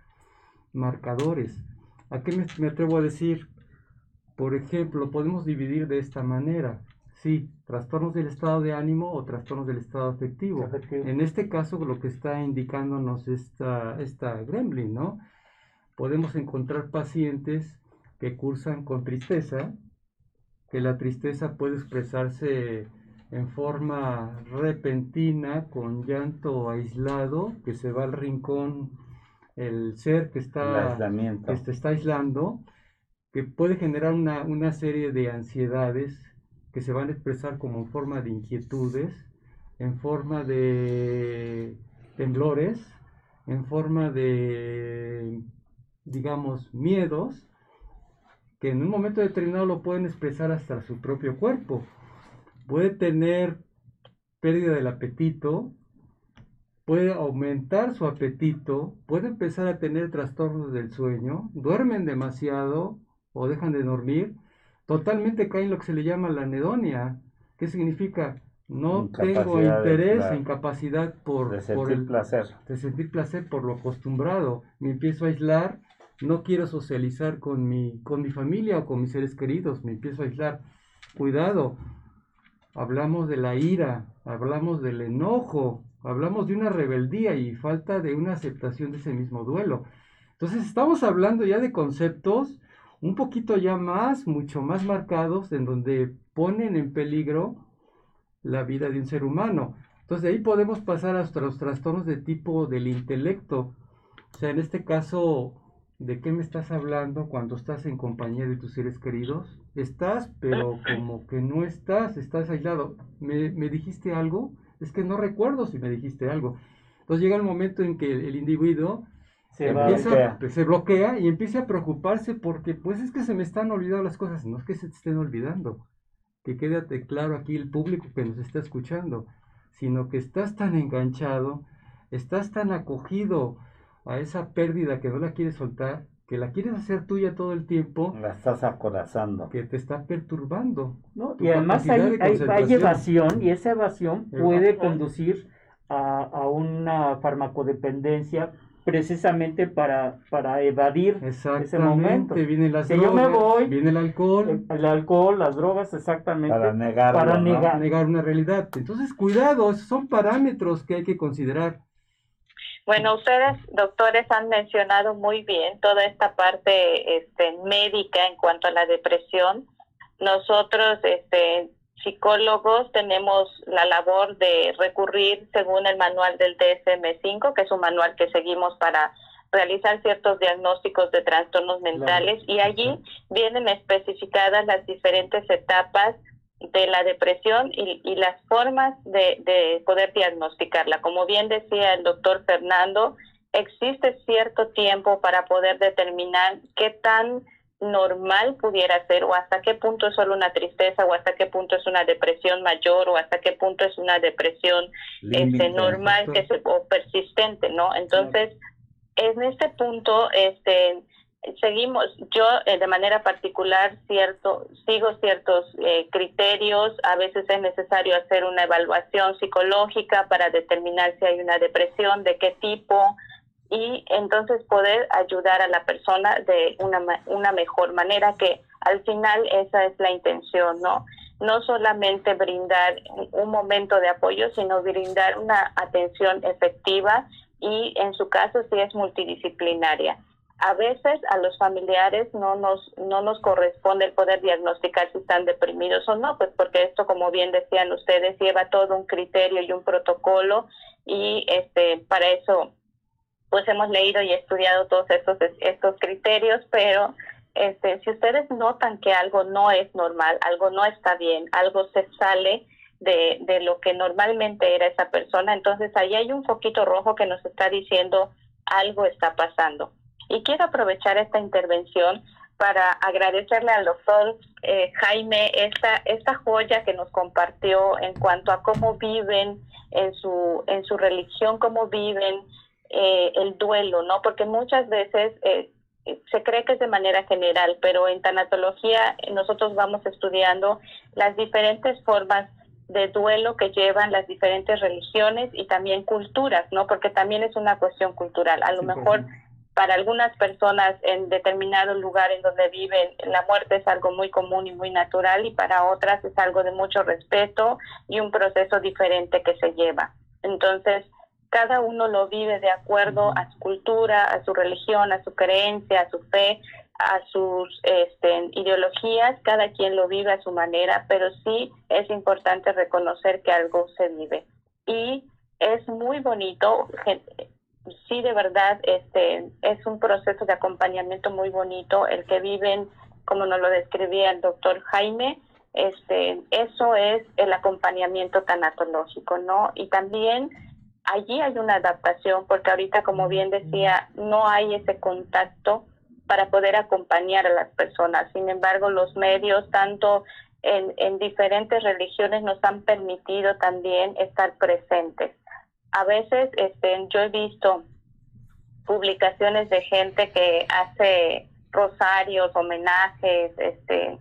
marcadores. ¿A qué me, atrevo a decir? Por ejemplo, podemos dividir de esta manera. Sí, trastornos del estado de ánimo o trastornos del estado afectivo. En este caso, lo que está indicándonos esta, esta gremlin, ¿no? Podemos encontrar pacientes que cursan con tristeza, que la tristeza puede expresarse en forma repentina, con llanto aislado, que se va al rincón el ser que está, que está aislando, que puede generar una, una, serie de ansiedades que se van a expresar como en forma de inquietudes, en forma de temblores, en forma de, digamos, miedos, que en un momento determinado lo pueden expresar hasta su propio cuerpo. Puede tener pérdida del apetito, puede aumentar su apetito, puede empezar a tener trastornos del sueño, duermen demasiado o dejan de dormir, totalmente caen lo que se le llama la anedonia. ¿Qué significa? No tengo interés, incapacidad por, por el placer. De sentir placer por lo acostumbrado. Me empiezo a aislar no quiero socializar con mi, con mi familia o con mis seres queridos, me empiezo a aislar. Cuidado, hablamos de la ira, hablamos del enojo, hablamos de una rebeldía y falta de una aceptación de ese mismo duelo. Entonces estamos hablando ya de conceptos un poquito ya más, mucho más marcados, en donde ponen en peligro la vida de un ser humano. Entonces ahí podemos pasar hasta los trastornos de tipo del intelecto. O sea, en este caso, ¿De qué me estás hablando cuando estás en compañía de tus seres queridos? Estás, pero como que no estás, estás aislado. ¿Me, dijiste algo? Es que no recuerdo si me dijiste algo. Entonces llega el momento en que el, individuo se, empieza, se bloquea y empieza a preocuparse porque pues es que se me están olvidando las cosas. No es que se te estén olvidando. Que quédate claro aquí el público que nos está escuchando. Sino que estás tan enganchado, estás tan acogido a esa pérdida que no la quieres soltar, que la quieres hacer tuya todo el tiempo. La estás acorazando. Que te está perturbando. ¿no? Y además hay, hay, evasión y esa evasión puede conducir a, a, una farmacodependencia precisamente para, para evadir ese momento. Viene las drogas, yo me voy, viene el alcohol. El, alcohol, las drogas, exactamente. Para negar, para negar. negar una realidad. Entonces, cuidado, son parámetros que hay que considerar. Bueno, ustedes, doctores, han mencionado muy bien toda esta parte este, médica en cuanto a la depresión. Nosotros, este, psicólogos, tenemos la labor de recurrir según el manual del DSM-5, que es un manual que seguimos para realizar ciertos diagnósticos de trastornos mentales y allí vienen especificadas las diferentes etapas de la depresión y, las formas de, poder diagnosticarla. Como bien decía el doctor Fernando, existe cierto tiempo para poder determinar qué tan normal pudiera ser o hasta qué punto es solo una tristeza o hasta qué punto es una depresión mayor o hasta qué punto es una depresión este, normal que o persistente, ¿no? Entonces, en este punto, este, seguimos, yo eh, de manera particular cierto, sigo ciertos eh, criterios, a veces es necesario hacer una evaluación psicológica para determinar si hay una depresión, de qué tipo, y entonces poder ayudar a la persona de una, una mejor manera, que al final esa es la intención, ¿no? No solamente brindar un momento de apoyo, sino brindar una atención efectiva y en su caso sí es multidisciplinaria a veces a los familiares no nos, no nos corresponde el poder diagnosticar si están deprimidos o no, pues porque esto, como bien decían ustedes, lleva todo un criterio y un protocolo y este para eso pues hemos leído y estudiado todos estos, estos criterios, pero este, si ustedes notan que algo no es normal, algo no está bien, algo se sale de, de lo que normalmente era esa persona. Entonces ahí hay un poquito rojo que nos está diciendo algo está pasando. Y quiero aprovechar esta intervención para agradecerle al doctor eh, Jaime esta, esta joya que nos compartió en cuanto a cómo viven en su, en su religión, cómo viven eh, el duelo, ¿no? Porque muchas veces eh, se cree que es de manera general, pero en tanatología nosotros vamos estudiando las diferentes formas de duelo que llevan las diferentes religiones y también culturas, ¿no? Porque también es una cuestión cultural. A lo mejor para algunas personas en determinado lugar en donde viven la muerte es algo muy común y muy natural y para otras es algo de mucho respeto y un proceso diferente que se lleva. Entonces, cada uno lo vive de acuerdo a su cultura, a su religión, a su creencia, a su fe, a sus este, ideologías, cada quien lo vive a su manera, pero sí es importante reconocer que algo se vive. Y es muy bonito sí de verdad este es un proceso de acompañamiento muy bonito el que viven como nos lo describía el doctor Jaime este eso es el acompañamiento tanatológico no y también allí hay una adaptación porque ahorita como bien decía no hay ese contacto para poder acompañar a las personas. Sin embargo los medios tanto en, en diferentes religiones nos han permitido también estar presentes a veces este, yo he visto publicaciones de gente que hace rosarios, homenajes, este,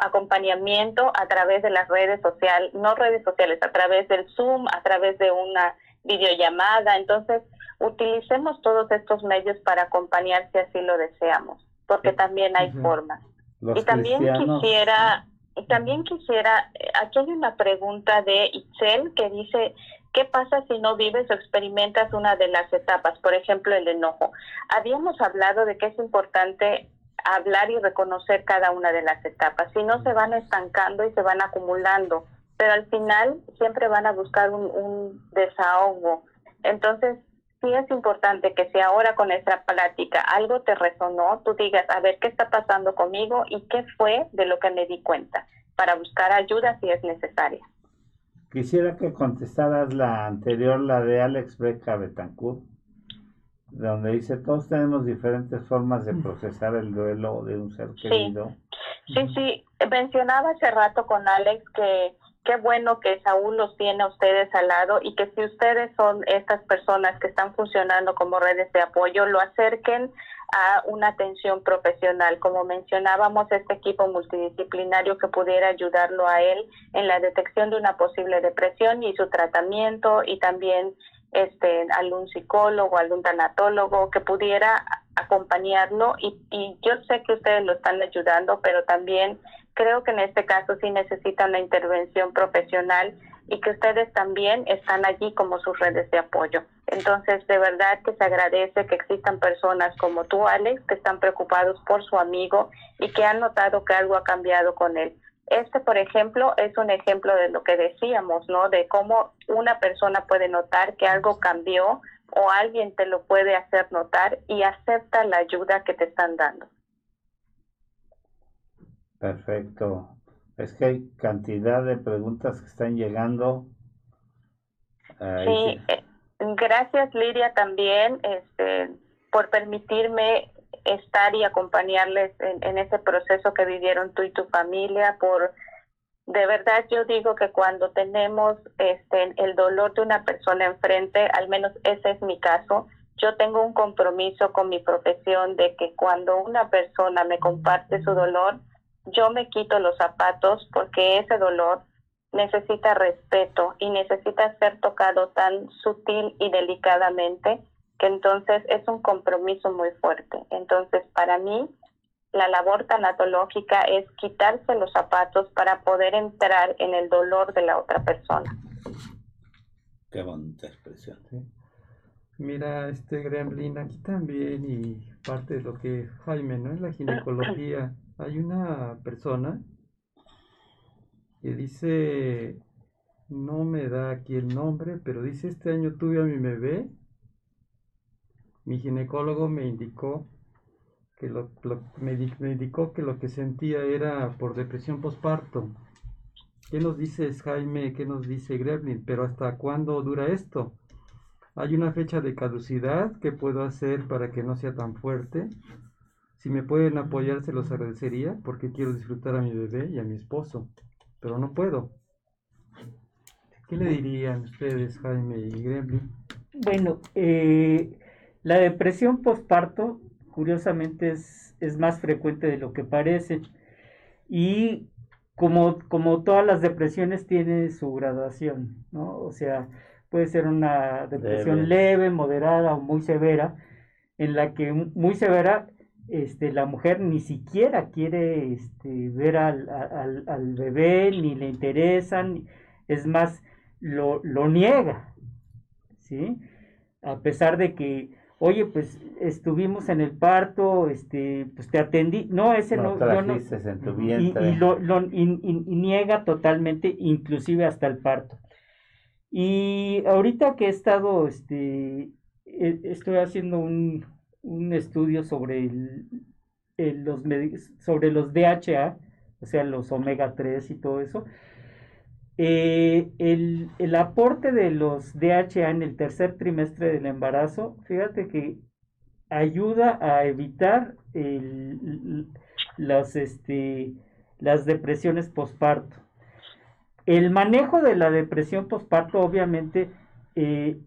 acompañamiento a través de las redes sociales, no redes sociales, a través del Zoom, a través de una videollamada. Entonces, utilicemos todos estos medios para acompañar si así lo deseamos, porque también hay formas. y también quisiera, también quisiera, eh, aquí hay una pregunta de Itzel que dice, ¿Qué pasa si no vives o experimentas una de las etapas? Por ejemplo, el enojo. Habíamos hablado de que es importante hablar y reconocer cada una de las etapas. Si no, se van estancando y se van acumulando, pero al final siempre van a buscar un, desahogo. Entonces, sí es importante que si ahora con esta plática algo te resonó, tú digas, a ver, ¿qué está pasando conmigo y qué fue de lo que me di cuenta? Para buscar ayuda si es necesaria. Quisiera que contestaras la anterior, la de Alex Beca Betancourt, donde dice, todos tenemos diferentes formas de procesar el duelo de un ser querido. Sí, sí, mencionaba hace rato con Alex que qué bueno que Saúl los tiene a ustedes al lado y que si ustedes son estas personas que están funcionando como redes de apoyo, lo acerquen a una atención profesional, como mencionábamos, este equipo multidisciplinario que pudiera ayudarlo a él en la detección de una posible depresión y su tratamiento y también este algún psicólogo, algún tanatólogo que pudiera acompañarlo y, y yo sé que ustedes lo están ayudando, pero también creo que en este caso sí necesita una intervención profesional y que ustedes también están allí como sus redes de apoyo. Entonces, de verdad que se agradece que existan personas como tú, Alex, que están preocupados por su amigo y que han notado que algo ha cambiado con él. Este, por ejemplo, es un ejemplo de lo que decíamos, ¿no? De cómo una persona puede notar que algo cambió o alguien te lo puede hacer notar y acepta la ayuda que te están dando. Perfecto. Es que hay cantidad de preguntas que están llegando. sí, eh, gracias Lidia también este, por permitirme estar y acompañarles en, en, ese proceso que vivieron tú y tu familia, por de verdad yo digo que cuando tenemos este el dolor de una persona enfrente, al menos ese es mi caso, yo tengo un compromiso con mi profesión de que cuando una persona me comparte su dolor, yo me quito los zapatos porque ese dolor necesita respeto y necesita ser tocado tan sutil y delicadamente que entonces es un compromiso muy fuerte. Entonces, para mí, la labor tanatológica es quitarse los zapatos para poder entrar en el dolor de la otra persona. Qué bonita expresión. Mira, este Gremlin, aquí también, y parte de lo que Jaime, ¿no? En la ginecología hay una persona que dice, no me da aquí el nombre, pero dice, este año tuve a mi bebé, mi ginecólogo me indicó que me, indicó que lo que sentía era por depresión postparto. ¿Qué nos dices, Jaime? ¿Qué nos dice Gremlin? Pero ¿hasta cuándo dura esto? ¿Hay una fecha de caducidad? ¿Qué puedo hacer para que no sea tan fuerte? Si me pueden apoyar, se los agradecería porque quiero disfrutar a mi bebé y a mi esposo, pero no puedo. ¿Qué le dirían ustedes, Jaime y Gremlin? Bueno, eh, la depresión postparto, curiosamente, es, es más frecuente de lo que parece. Y como, como todas las depresiones, tiene su graduación, ¿no? O sea, puede ser una depresión leve. moderada o muy severa, en la que muy severa, este, la mujer ni siquiera quiere este, ver al, al, bebé, ni le interesan, es más, lo, lo niega, ¿sí? A pesar de que oye, pues estuvimos en el parto, este, pues te atendí. No, ese no, yo no. En tu vientre. Y, lo, niega totalmente, inclusive hasta el parto. Y ahorita que he estado, este, estoy haciendo un, estudio sobre los sobre los DHA, o sea, los omega 3 y todo eso. Eh, el, aporte de los DHA en el tercer trimestre del embarazo, fíjate que ayuda a evitar las, este, las depresiones posparto. El manejo de la depresión posparto, obviamente, eh,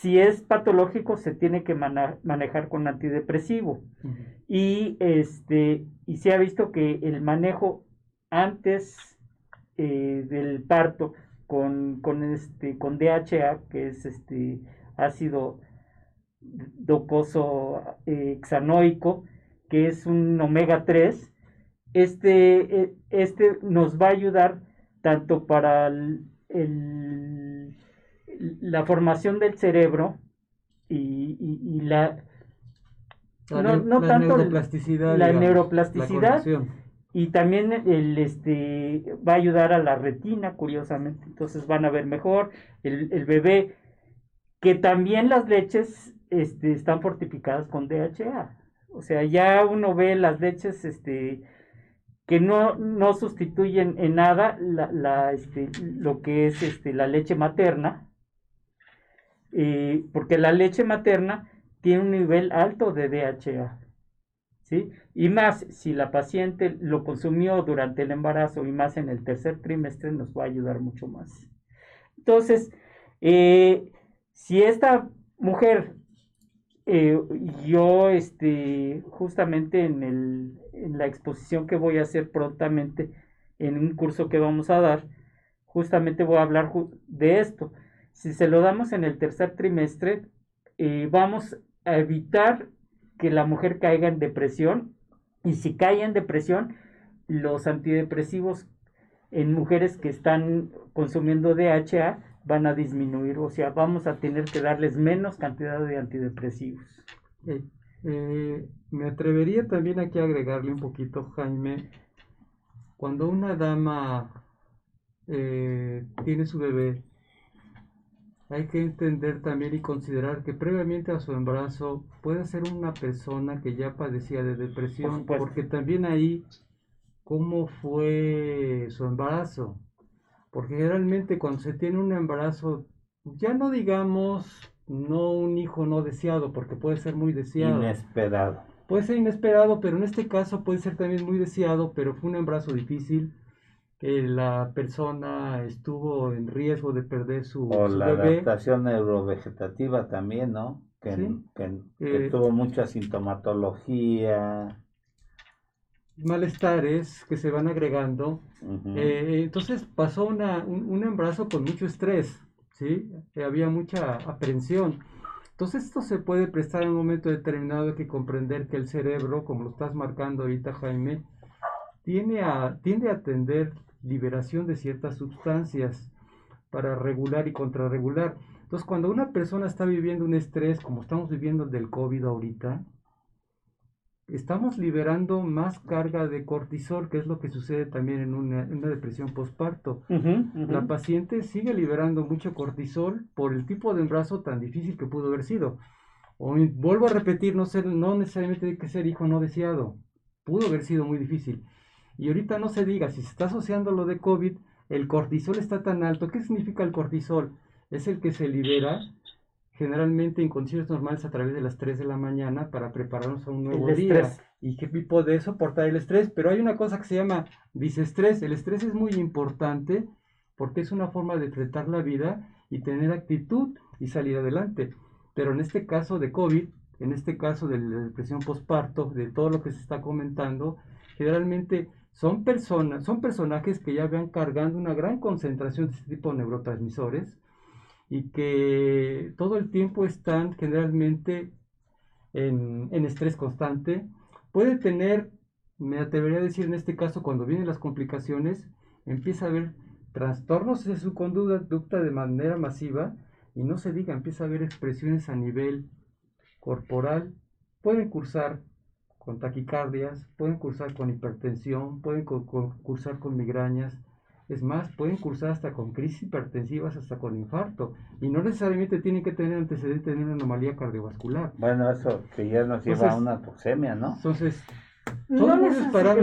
si es patológico, se tiene que manejar con antidepresivo. Y este, y se ha visto que el manejo antes eh, del parto con, este, con DHA, que es este ácido docoso eh, hexanoico, que es un omega 3, este, eh, este nos va a ayudar tanto para el, la formación del cerebro y, la, no, tanto la neuroplasticidad y también el, este, va a ayudar a la retina, curiosamente. Entonces van a ver mejor el, bebé, que también las leches este, están fortificadas con DHA. O sea, ya uno ve las leches este, que no, no sustituyen en nada la, este, lo que es este, la leche materna, porque la leche materna tiene un nivel alto de DHA. Y más, si la paciente lo consumió durante el embarazo y más en el tercer trimestre, nos va a ayudar mucho más. Entonces, eh, si esta mujer, eh, yo, este, justamente en, el, en la exposición que voy a hacer prontamente, en un curso que vamos a dar, justamente voy a hablar de esto. Si se lo damos en el tercer trimestre, eh, vamos a evitar que la mujer caiga en depresión. Y si cae en depresión, los antidepresivos en mujeres que están consumiendo DHA van a disminuir, o sea, vamos a tener que darles menos cantidad de antidepresivos. Eh, me atrevería también aquí a agregarle un poquito, Jaime, cuando una dama eh, tiene su bebé, hay que entender también y considerar que previamente a su embarazo puede ser una persona que ya padecía de depresión, porque también ahí, ¿cómo fue su embarazo? Porque generalmente cuando se tiene un embarazo, ya no digamos no un hijo no deseado, porque puede ser muy deseado. Inesperado. Puede ser inesperado, pero en este caso puede ser también muy deseado, pero fue un embarazo difícil que la persona estuvo en riesgo de perder su, o la adaptación neurovegetativa también, ¿no? Que, eh, tuvo mucha sintomatología. Malestares que se van agregando. Eh, entonces pasó una, un, embarazo con mucho estrés, ¿sí? Eh, había mucha aprensión. Entonces esto se puede prestar en un momento determinado que comprender que el cerebro, como lo estás marcando ahorita Jaime, tiene a, tiende a atender liberación de ciertas sustancias para regular y contrarregular. Entonces, cuando una persona está viviendo un estrés, como estamos viviendo el del COVID ahorita, estamos liberando más carga de cortisol, que es lo que sucede también en una, depresión postparto. La paciente sigue liberando mucho cortisol por el tipo de embarazo tan difícil que pudo haber sido. O, vuelvo a repetir, no, ser, no necesariamente hay que ser hijo no deseado. Pudo haber sido muy difícil. Y ahorita no se diga, si se está asociando lo de COVID, el cortisol está tan alto. ¿Qué significa el cortisol? Es el que se libera generalmente en condiciones normales a través de las 3 de la mañana para prepararnos a un nuevo día. Y qué tipo de soportar el estrés. Pero hay una cosa que se llama disestrés. El estrés es muy importante porque es una forma de enfrentar la vida y tener actitud y salir adelante. Pero en este caso de COVID, en este caso de la depresión postparto, de todo lo que se está comentando, generalmente son personas, son personajes que ya van cargando una gran concentración de este tipo de neurotransmisores y que todo el tiempo están generalmente en, estrés constante. Puede tener, me atrevería a decir en este caso, cuando vienen las complicaciones, empieza a haber trastornos de su conducta de manera masiva y no se diga, empieza a haber expresiones a nivel corporal, pueden cursar con taquicardias, pueden cursar con hipertensión, pueden cursar con migrañas, es más, pueden cursar hasta con crisis hipertensivas, hasta con infarto. Y no necesariamente tienen que tener antecedentes de una anomalía cardiovascular. Bueno, eso que ya nos lleva a una toxemia, ¿no? Entonces, no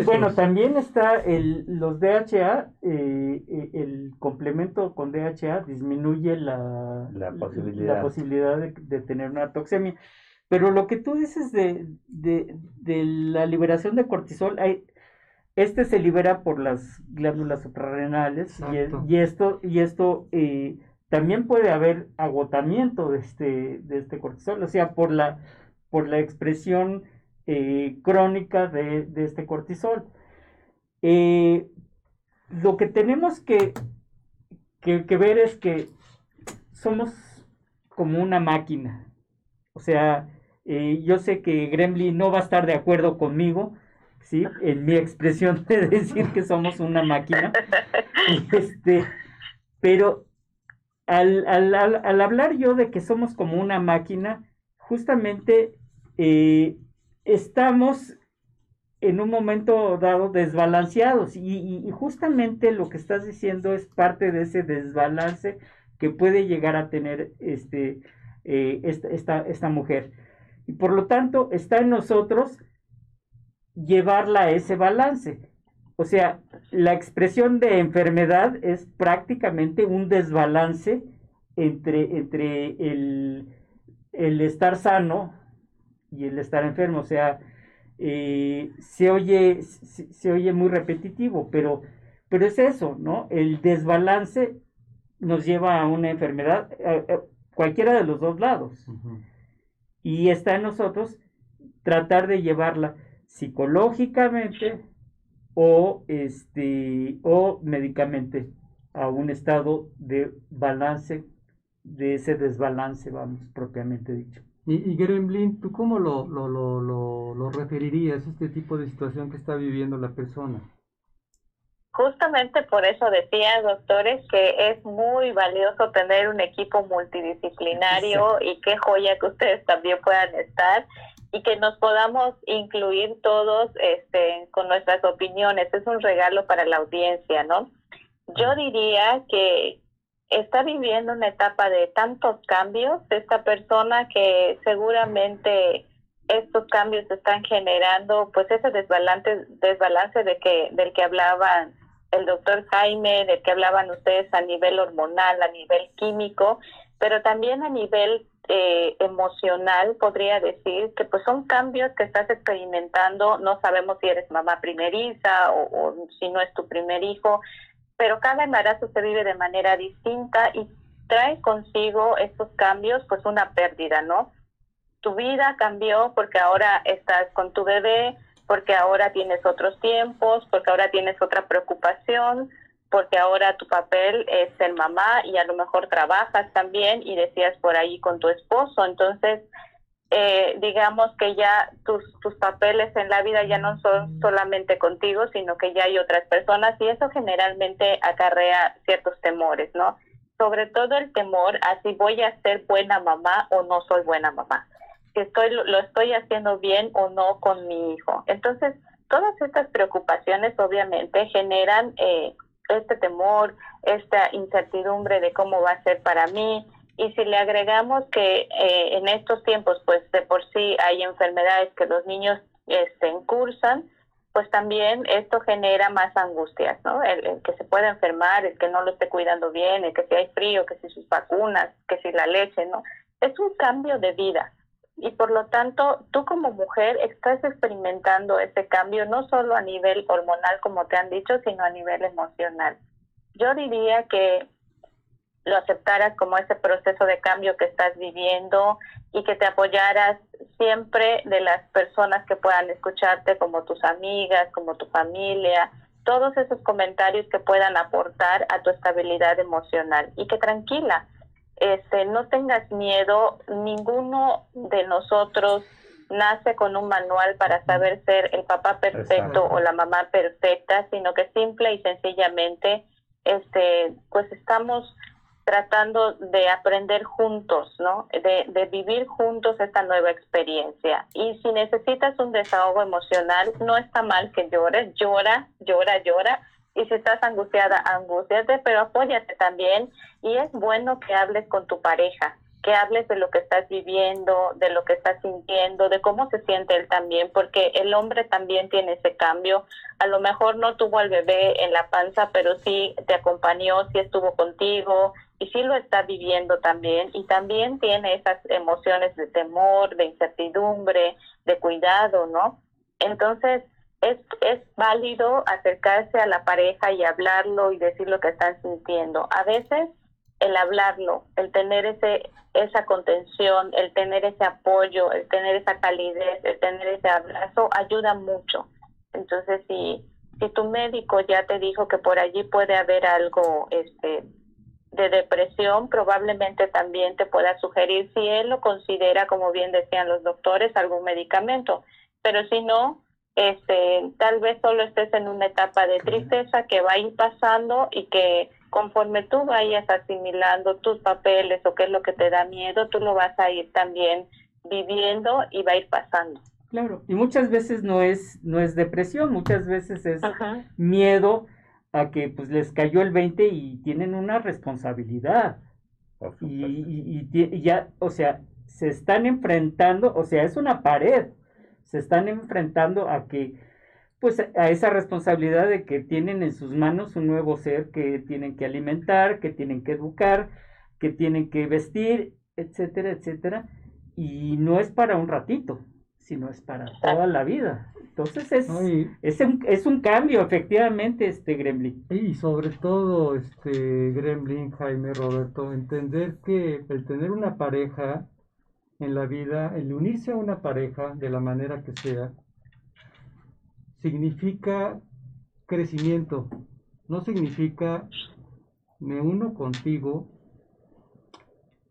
Bueno, también está el, los DHA, eh, eh, el complemento con DHA disminuye la, la posibilidad, la posibilidad de, de, tener una toxemia. Pero lo que tú dices de, de, de la liberación de cortisol, hay, este se libera por las glándulas suprarrenales y, esto, y esto eh, también puede haber agotamiento de este, de este cortisol, o sea, por la, por la expresión eh, crónica de, este cortisol. Eh, lo que tenemos que, que, ver es que somos como una máquina. O sea, yo sé que Gremlin no va a estar de acuerdo conmigo, ¿sí? En mi expresión de [LAUGHS] decir que somos una máquina. [LAUGHS] Este, pero al, hablar yo de que somos como una máquina, justamente eh, estamos en un momento dado desbalanceados y, justamente lo que estás diciendo es parte de ese desbalance que puede llegar a tener este, eh, esta, esta mujer. Y por lo tanto está en nosotros llevarla a ese balance. O sea, la expresión de enfermedad es prácticamente un desbalance entre, entre el, estar sano y el estar enfermo. O sea, eh, se, oye, se, oye muy repetitivo, pero, pero es eso, ¿no? El desbalance nos lleva a una enfermedad, cualquiera de los dos lados. Y está en nosotros tratar de llevarla psicológicamente o, este, o médicamente a un estado de balance, de ese desbalance, vamos, propiamente dicho. Y, y Gremlin, ¿tú cómo lo, lo, lo, lo, referirías, este tipo de situación que está viviendo la persona? Justamente por eso decía, doctores, que es muy valioso tener un equipo multidisciplinario y qué joya que ustedes también puedan estar y que nos podamos incluir todos este, con nuestras opiniones. Es un regalo para la audiencia, ¿no? Yo diría que está viviendo una etapa de tantos cambios, esta persona que seguramente estos cambios están generando pues ese desbalance, desbalance de que, del que hablaban el doctor Jaime, del que hablaban ustedes a nivel hormonal, a nivel químico, pero también a nivel eh, emocional, podría decir que pues son cambios que estás experimentando, no sabemos si eres mamá primeriza o, si no es tu primer hijo, pero cada embarazo se vive de manera distinta y trae consigo estos cambios pues una pérdida, ¿no? Tu vida cambió porque ahora estás con tu bebé, porque ahora tienes otros tiempos, porque ahora tienes otra preocupación, porque ahora tu papel es ser mamá y a lo mejor trabajas también y decías por ahí con tu esposo. Entonces, eh, digamos que ya tus, tus papeles en la vida ya no son solamente contigo, sino que ya hay otras personas y eso generalmente acarrea ciertos temores, ¿no? Sobre todo el temor a si voy a ser buena mamá o no soy buena mamá, si estoy, lo estoy haciendo bien o no con mi hijo. Entonces, todas estas preocupaciones obviamente generan eh, este temor, esta incertidumbre de cómo va a ser para mí. Y si le agregamos que eh, en estos tiempos, pues de por sí hay enfermedades que los niños este, cursan, pues también esto genera más angustias, ¿no? El, que se pueda enfermar, el que no lo esté cuidando bien, el que si hay frío, que si sus vacunas, que si la leche, ¿no? Es un cambio de vida y por lo tanto tú como mujer estás experimentando ese cambio no solo a nivel hormonal como te han dicho, sino a nivel emocional. Yo diría que lo aceptaras como ese proceso de cambio que estás viviendo y que te apoyaras siempre de las personas que puedan escucharte, como tus amigas, como tu familia, todos esos comentarios que puedan aportar a tu estabilidad emocional y que tranquila, este, no tengas miedo, ninguno de nosotros nace con un manual para saber ser el papá perfecto o la mamá perfecta, sino que simple y sencillamente este pues estamos tratando de aprender juntos, ¿no? De, de, vivir juntos esta nueva experiencia. Y si necesitas un desahogo emocional, no está mal que llores, llora, llora, llora. Y si estás angustiada, angustiate, pero apóyate también. Y es bueno que hables con tu pareja, que hables de lo que estás viviendo, de lo que estás sintiendo, de cómo se siente él también, porque el hombre también tiene ese cambio. A lo mejor no tuvo al bebé en la panza, pero sí te acompañó, sí estuvo contigo, y sí lo está viviendo también y también tiene esas emociones de temor, de incertidumbre, de cuidado, ¿no? Entonces, es, es válido acercarse a la pareja y hablarlo y decir lo que están sintiendo. A veces el hablarlo, el tener ese esa contención, el tener ese apoyo, el tener esa calidez, el tener ese abrazo ayuda mucho. Entonces, si si tu médico ya te dijo que por allí puede haber algo este de depresión, probablemente también te pueda sugerir, si él lo considera, como bien decían los doctores, algún medicamento. Pero si no, este, tal vez solo estés en una etapa de tristeza que va a ir pasando y que conforme tú vayas asimilando tus papeles o qué es lo que te da miedo, tú lo vas a ir también viviendo y va a ir pasando. Claro, y muchas veces no es no es depresión, muchas veces es miedo a que pues les cayó el 20 y tienen una responsabilidad. Y, y, ya, o sea, se están enfrentando, o sea, es una pared, se están enfrentando a que, pues a esa responsabilidad de que tienen en sus manos un nuevo ser que tienen que alimentar, que tienen que educar, que tienen que vestir, etcétera, etcétera. Y no es para un ratito, sino es para toda la vida. Entonces es, es, un, es, un, cambio, efectivamente, este Gremlin. Y sobre todo, este Gremlin, Jaime, Roberto, entender que el tener una pareja en la vida, el unirse a una pareja de la manera que sea, significa crecimiento, no significa me uno contigo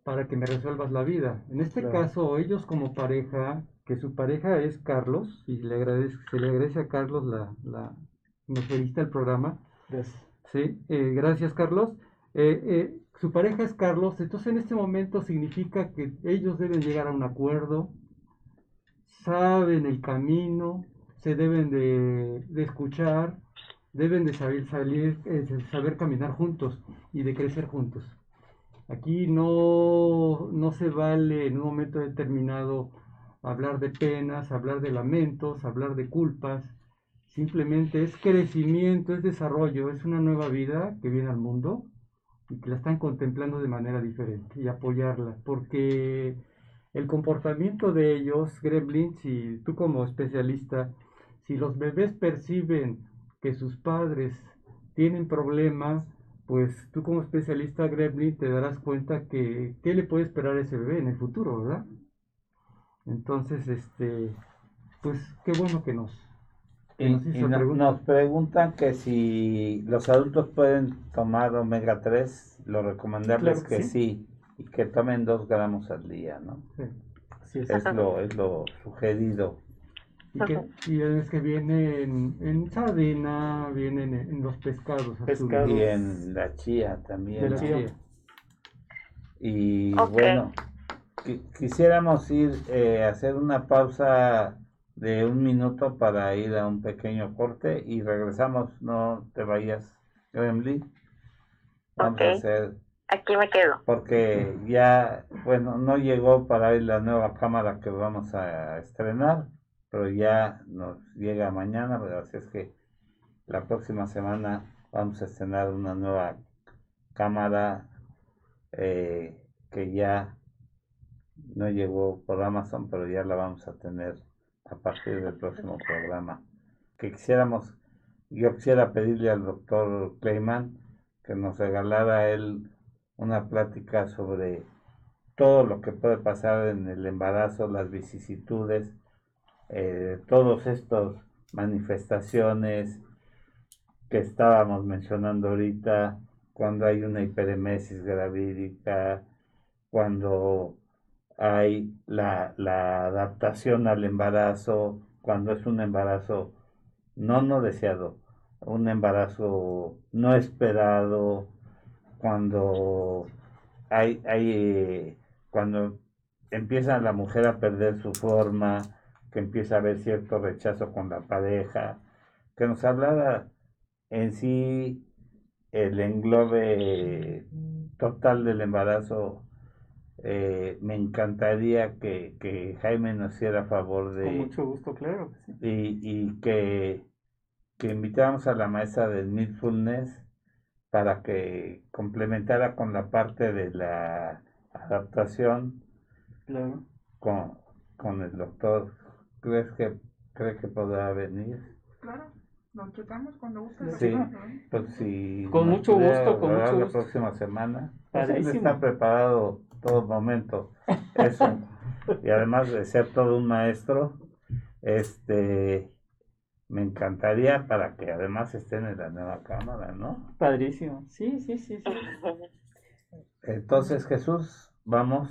para que me resuelvas la vida. En este caso, ellos como pareja que su pareja es Carlos, y le agradece, se le agradece a Carlos la, la novelista del programa. Gracias. Sí, eh, gracias Carlos. Eh, eh, su pareja es Carlos, entonces en este momento significa que ellos deben llegar a un acuerdo, saben el camino, se deben de, escuchar, deben de saber, salir, saber caminar juntos y de crecer juntos. Aquí no, no se vale en un momento determinado hablar de penas, hablar de lamentos, hablar de culpas. Simplemente es crecimiento, es desarrollo, es una nueva vida que viene al mundo y que la están contemplando de manera diferente y apoyarla, porque el comportamiento de ellos, gremlins, y tú como especialista, si los bebés perciben que sus padres tienen problemas, pues tú como especialista gremlin te darás cuenta que qué le puede esperar a ese bebé en el futuro, ¿verdad? Entonces, este, pues qué bueno que nos... nos, preguntan que si los adultos pueden tomar omega 3, lo recomendarles que, sí. y que tomen dos gramos al día, ¿no? Sí. es. lo, es lo sugerido. Y, que, y es que viene en, en sardina, vienen en, los pescados, Y en la chía también. Y bueno, quisiéramos ir eh, a hacer una pausa de un minuto para ir a un pequeño corte y regresamos. No te vayas, Emily. Vamos a hacer. Aquí me quedo. Porque ya, bueno, no llegó para ir la nueva cámara que vamos a estrenar, pero ya nos llega mañana, así es que la próxima semana vamos a estrenar una nueva cámara eh, que ya no llegó por Amazon, pero ya la vamos a tener a partir del próximo programa. Que quisiéramos, yo quisiera pedirle al doctor Clayman que nos regalara él una plática sobre todo lo que puede pasar en el embarazo, las vicisitudes, eh, todos estos manifestaciones que estábamos mencionando ahorita, cuando hay una hiperemesis gravídica, cuando hay la, la, adaptación al embarazo, cuando es un embarazo no no deseado, un embarazo no esperado, cuando hay, hay eh, cuando empieza la mujer a perder su forma, que empieza a haber cierto rechazo con la pareja, que nos hablara en sí el englobe total del embarazo. Eh, me encantaría que, Jaime nos hiciera favor de... Con mucho gusto, claro. Y, y que, que invitáramos a la maestra de Mindfulness para que complementara con la parte de la adaptación claro. con, con el doctor. ¿Crees que cree que podrá venir? Claro, lo checamos cuando guste. Sí, pues si con mucho gusto, con mucho la próxima semana. Pues está preparado todo momento. Eso. y además de ser todo un maestro, este me encantaría para que además estén en la nueva cámara, ¿no? Padrísimo. Sí, sí, sí, sí. [LAUGHS] Entonces, Jesús, vamos.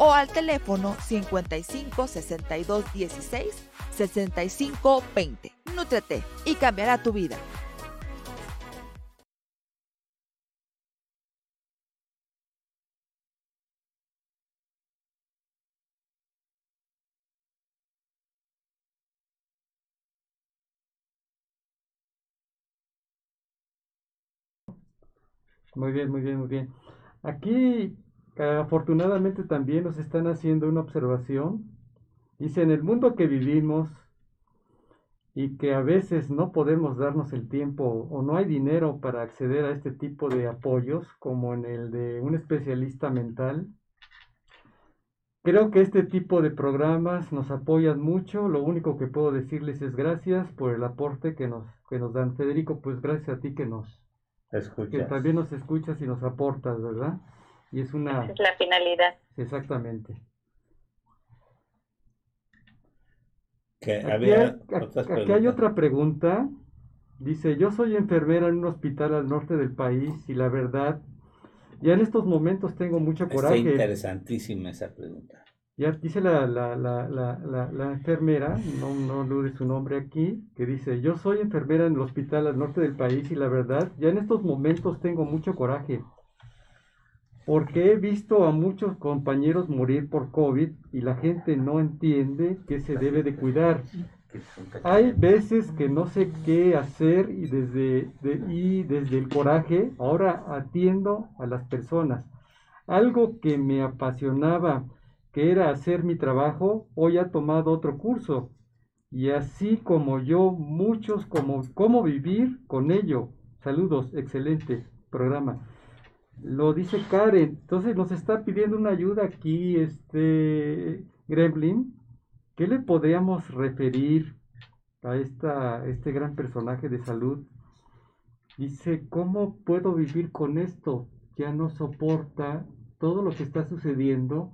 o al teléfono 55 62 16 65 20. Nútrete y cambiará tu vida. Muy bien, muy bien, muy bien. Aquí afortunadamente también nos están haciendo una observación. Dice, en el mundo que vivimos y que a veces no podemos darnos el tiempo o no hay dinero para acceder a este tipo de apoyos, como en el de un especialista mental, creo que este tipo de programas nos apoyan mucho. Lo único que puedo decirles es gracias por el aporte que nos, que nos dan. Federico, pues gracias a ti que nos... Escuchas. Que también nos escuchas y nos aportas, ¿verdad? Y es una... es la finalidad. Exactamente. aquí, hay, otra pregunta. Dice, yo soy enfermera en un hospital al norte del país y la verdad, ya en estos momentos tengo mucho coraje. Está interesantísima esa pregunta. Ya dice la, la, la, la, enfermera, no, no de su nombre aquí, que dice, yo soy enfermera en el hospital al norte del país y la verdad, ya en estos momentos tengo mucho coraje porque he visto a muchos compañeros morir por COVID y la gente no entiende que se debe de cuidar. Hay veces que no sé qué hacer y desde, y desde el coraje ahora atiendo a las personas. Algo que me apasionaba, que era hacer mi trabajo, hoy ha tomado otro curso. Y así como yo, muchos como cómo vivir con ello. Saludos, excelente programa. Lo dice Karen. Entonces nos está pidiendo una ayuda aquí, este Gremlin, ¿qué le podríamos referir a esta, este gran personaje de salud? Dice, ¿cómo puedo vivir con esto? Ya no soporta todo lo que está sucediendo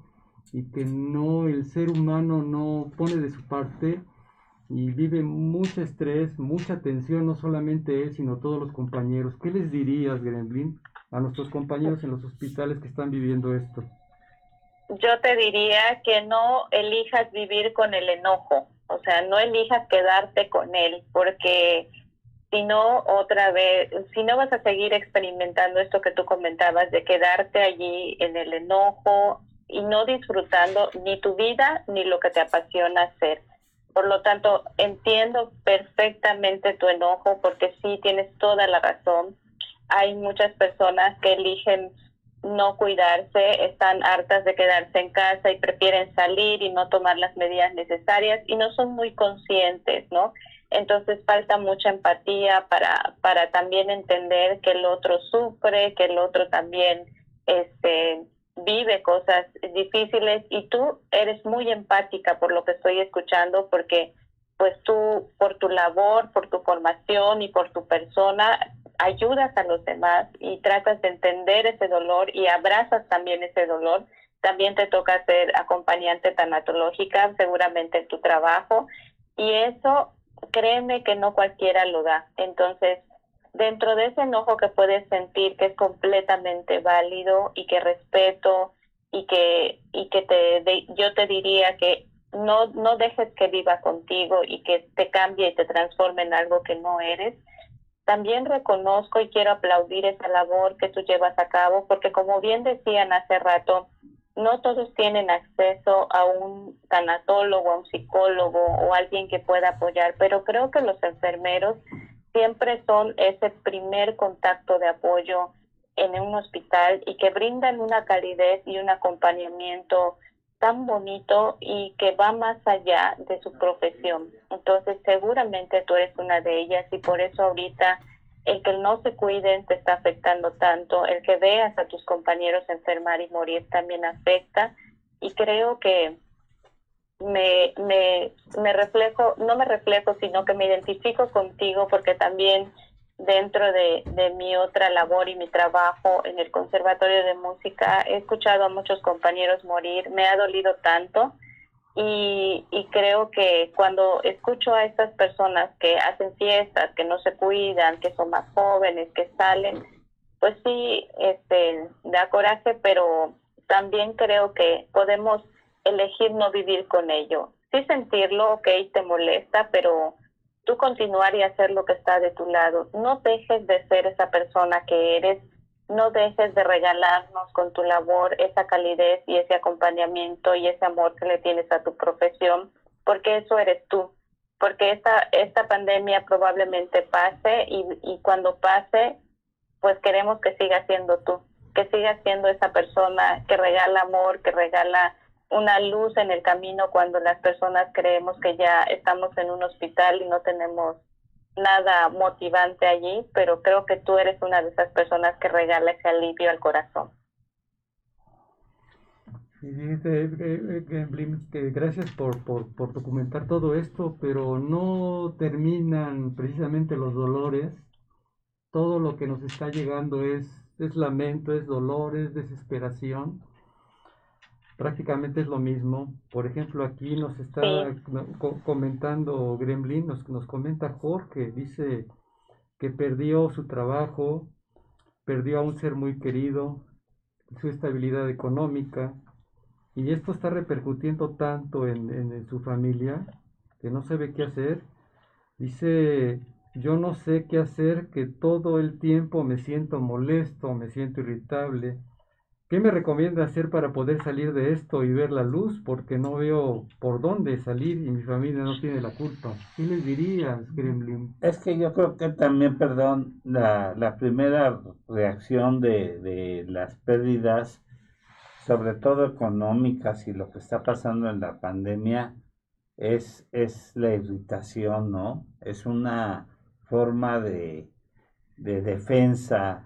y que no, el ser humano no pone de su parte y vive mucho estrés, mucha tensión, no solamente él, sino todos los compañeros. ¿Qué les dirías, Gremlin, a nuestros compañeros en los hospitales que están viviendo esto? Yo te diría que no elijas vivir con el enojo, o sea, no elijas quedarte con él, porque si no, otra vez, si no vas a seguir experimentando esto que tú comentabas, de quedarte allí en el enojo y no disfrutando ni tu vida ni lo que te apasiona hacer. Por lo tanto, entiendo perfectamente tu enojo porque sí tienes toda la razón. Hay muchas personas que eligen no cuidarse, están hartas de quedarse en casa y prefieren salir y no tomar las medidas necesarias y no son muy conscientes, ¿no? Entonces falta mucha empatía para, para también entender que el otro sufre, que el otro también este, vive cosas difíciles y tú eres muy empática por lo que estoy escuchando porque pues tú por tu labor, por tu formación y por tu persona ayudas a los demás y tratas de entender ese dolor y abrazas también ese dolor. También te toca ser acompañante tanatológica seguramente en tu trabajo y eso créeme que no cualquiera lo da. Entonces, dentro de ese enojo que puedes sentir que es completamente válido y que respeto y que y que te yo te diría que no no dejes que viva contigo y que te cambie y te transforme en algo que no eres. También reconozco y quiero aplaudir esa labor que tú llevas a cabo porque como bien decían hace rato, no todos tienen acceso a un tanatólogo, a un psicólogo o alguien que pueda apoyar, pero creo que los enfermeros siempre son ese primer contacto de apoyo en un hospital y que brindan una calidez y un acompañamiento tan bonito y que va más allá de su profesión. Entonces seguramente tú eres una de ellas y por eso ahorita el que no se cuiden te está afectando tanto, el que veas a tus compañeros enfermar y morir también afecta y creo que me, me, me reflejo, no me reflejo, sino que me identifico contigo porque también dentro de, de mi otra labor y mi trabajo en el Conservatorio de Música he escuchado a muchos compañeros morir, me ha dolido tanto y, y creo que cuando escucho a estas personas que hacen fiestas, que no se cuidan, que son más jóvenes, que salen, pues sí, este, da coraje, pero también creo que podemos elegir no vivir con ello. Sí sentirlo, ok, te molesta, pero tú continuar y hacer lo que está de tu lado. No dejes de ser esa persona que eres no dejes de regalarnos con tu labor esa calidez y ese acompañamiento y ese amor que le tienes a tu profesión, porque eso eres tú, porque esta, esta pandemia probablemente pase y, y cuando pase, pues queremos que siga siendo tú, que siga siendo esa persona que regala amor, que regala una luz en el camino cuando las personas creemos que ya estamos en un hospital y no tenemos nada motivante allí, pero creo que tú eres una de esas personas que regala ese alivio al corazón. Y dice que gracias por, por, por, documentar todo esto, pero no terminan precisamente los dolores. Todo lo que nos está llegando es, es lamento, es dolor, es desesperación prácticamente es lo mismo. Por ejemplo, aquí nos está comentando Gremlin, nos, nos comenta Jorge, dice que perdió su trabajo, perdió a un ser muy querido, su estabilidad económica, y esto está repercutiendo tanto en, en su familia que no sabe qué hacer. Dice, yo no sé qué hacer, que todo el tiempo me siento molesto, me siento irritable, ¿Qué me recomienda hacer para poder salir de esto y ver la luz? Porque no veo por dónde salir y mi familia no tiene la culpa. ¿Qué les dirías, Gremlin? Es que yo creo que también, perdón, la, la primera reacción de, de las pérdidas, sobre todo económicas y lo que está pasando en la pandemia, es, es la irritación, ¿no? Es una forma de, de defensa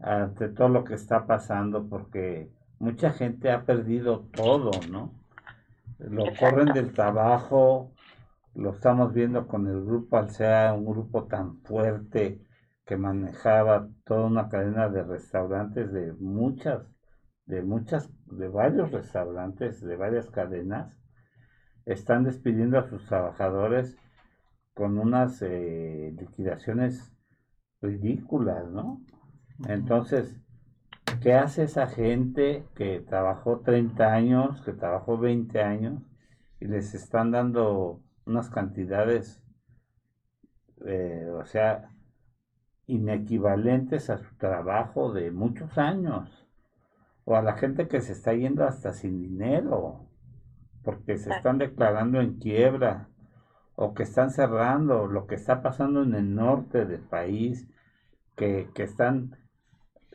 ante todo lo que está pasando porque mucha gente ha perdido todo, ¿no? lo corren del trabajo, lo estamos viendo con el grupo Alsea, un grupo tan fuerte que manejaba toda una cadena de restaurantes de muchas, de muchas, de varios restaurantes, de varias cadenas, están despidiendo a sus trabajadores con unas eh, liquidaciones ridículas, ¿no? Entonces, ¿qué hace esa gente que trabajó 30 años, que trabajó 20 años y les están dando unas cantidades, eh, o sea, inequivalentes a su trabajo de muchos años? O a la gente que se está yendo hasta sin dinero, porque se están declarando en quiebra, o que están cerrando, lo que está pasando en el norte del país, que, que están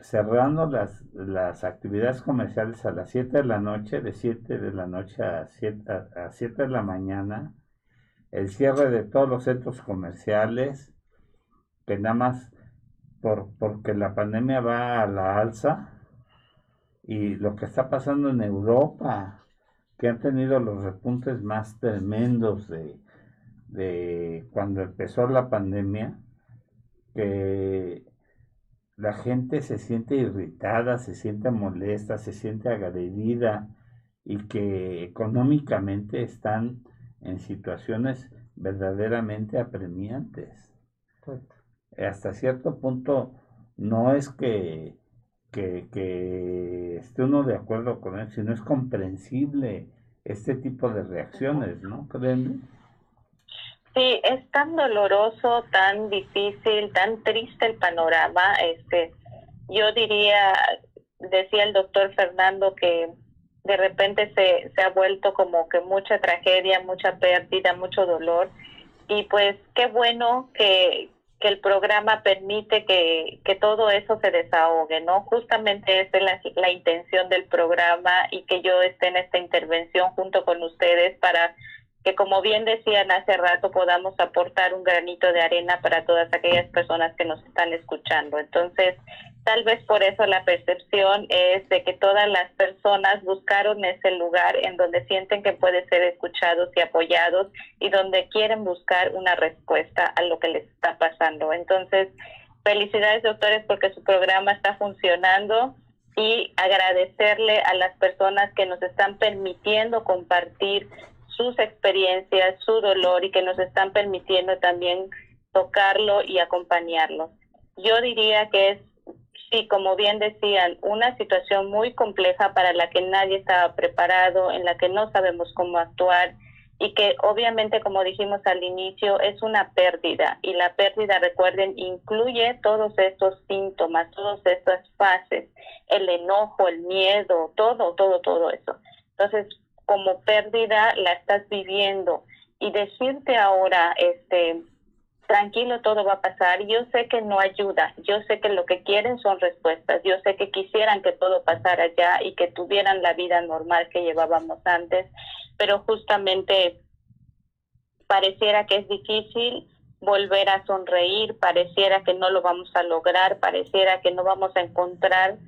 cerrando las, las actividades comerciales a las 7 de la noche, de 7 de la noche a 7, a, 7 de la mañana, el cierre de todos los centros comerciales, que nada más por, porque la pandemia va a la alza, y lo que está pasando en Europa, que han tenido los repuntes más tremendos de, de cuando empezó la pandemia, que la gente se siente irritada, se siente molesta, se siente agredida y que económicamente están en situaciones verdaderamente apremiantes. Hasta cierto punto no es que, que, esté uno de acuerdo con él, sino es comprensible este tipo de reacciones, ¿no? ¿Creen? Sí, es tan doloroso, tan difícil, tan triste el panorama. Este, yo diría, decía el doctor Fernando que de repente se, se ha vuelto como que mucha tragedia, mucha pérdida, mucho dolor. Y pues qué bueno que, que el programa permite que, que todo eso se desahogue, ¿no? Justamente esa es la, la intención del programa y que yo esté en esta intervención junto con ustedes para que como bien decían hace rato podamos aportar un granito de arena para todas aquellas personas que nos están escuchando. Entonces, tal vez por eso la percepción es de que todas las personas buscaron ese lugar en donde sienten que pueden ser escuchados y apoyados y donde quieren buscar una respuesta a lo que les está pasando. Entonces, felicidades doctores porque su programa está funcionando y agradecerle a las personas que nos están permitiendo compartir sus experiencias, su dolor y que nos están permitiendo también tocarlo y acompañarlo. Yo diría que es, sí, como bien decían, una situación muy compleja para la que nadie estaba preparado, en la que no sabemos cómo actuar y que obviamente, como dijimos al inicio, es una pérdida y la pérdida, recuerden, incluye todos estos síntomas, todas estas fases, el enojo, el miedo, todo, todo, todo eso. Entonces, como pérdida la estás viviendo. Y decirte ahora, este, tranquilo, todo va a pasar. Yo sé que no ayuda, yo sé que lo que quieren son respuestas, yo sé que quisieran que todo pasara ya y que tuvieran la vida normal que llevábamos antes, pero justamente pareciera que es difícil volver a sonreír, pareciera que no lo vamos a lograr, pareciera que no vamos a encontrar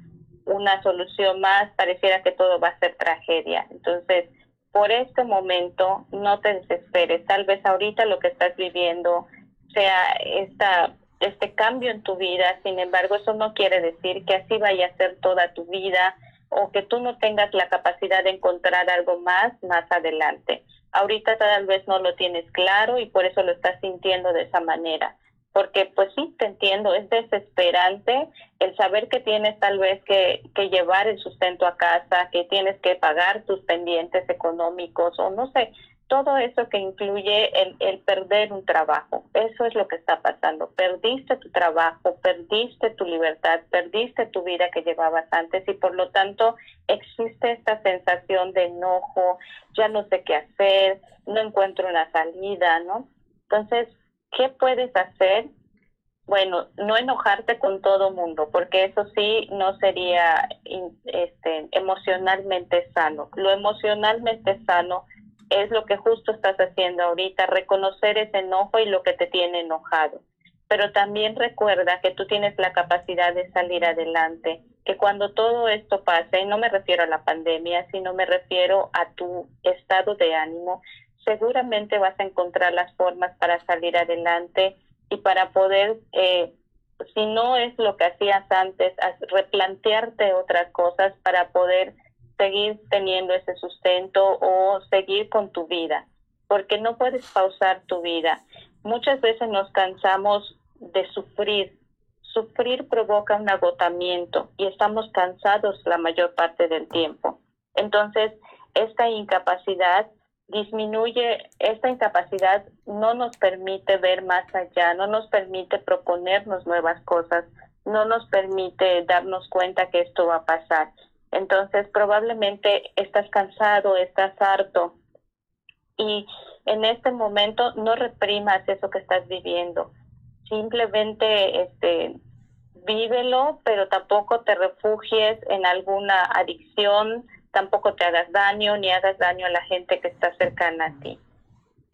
una solución más, pareciera que todo va a ser tragedia. Entonces, por este momento, no te desesperes. Tal vez ahorita lo que estás viviendo sea esta, este cambio en tu vida, sin embargo, eso no quiere decir que así vaya a ser toda tu vida o que tú no tengas la capacidad de encontrar algo más más adelante. Ahorita tal vez no lo tienes claro y por eso lo estás sintiendo de esa manera porque pues sí, te entiendo, es desesperante el saber que tienes tal vez que, que, llevar el sustento a casa, que tienes que pagar tus pendientes económicos o no sé, todo eso que incluye el, el perder un trabajo. Eso es lo que está pasando. Perdiste tu trabajo, perdiste tu libertad, perdiste tu vida que llevabas antes y por lo tanto existe esta sensación de enojo, ya no sé qué hacer, no encuentro una salida, ¿no? Entonces, ¿Qué puedes hacer? Bueno, no enojarte con todo mundo, porque eso sí no sería este, emocionalmente sano. Lo emocionalmente sano es lo que justo estás haciendo ahorita, reconocer ese enojo y lo que te tiene enojado. Pero también recuerda que tú tienes la capacidad de salir adelante que cuando todo esto pase, y no me refiero a la pandemia, sino me refiero a tu estado de ánimo, seguramente vas a encontrar las formas para salir adelante y para poder, eh, si no es lo que hacías antes, replantearte otras cosas para poder seguir teniendo ese sustento o seguir con tu vida, porque no puedes pausar tu vida. Muchas veces nos cansamos de sufrir. Sufrir provoca un agotamiento y estamos cansados la mayor parte del tiempo. Entonces, esta incapacidad disminuye, esta incapacidad no nos permite ver más allá, no nos permite proponernos nuevas cosas, no nos permite darnos cuenta que esto va a pasar. Entonces, probablemente estás cansado, estás harto y en este momento no reprimas eso que estás viviendo. Simplemente este vívelo, pero tampoco te refugies en alguna adicción, tampoco te hagas daño ni hagas daño a la gente que está cercana a ti.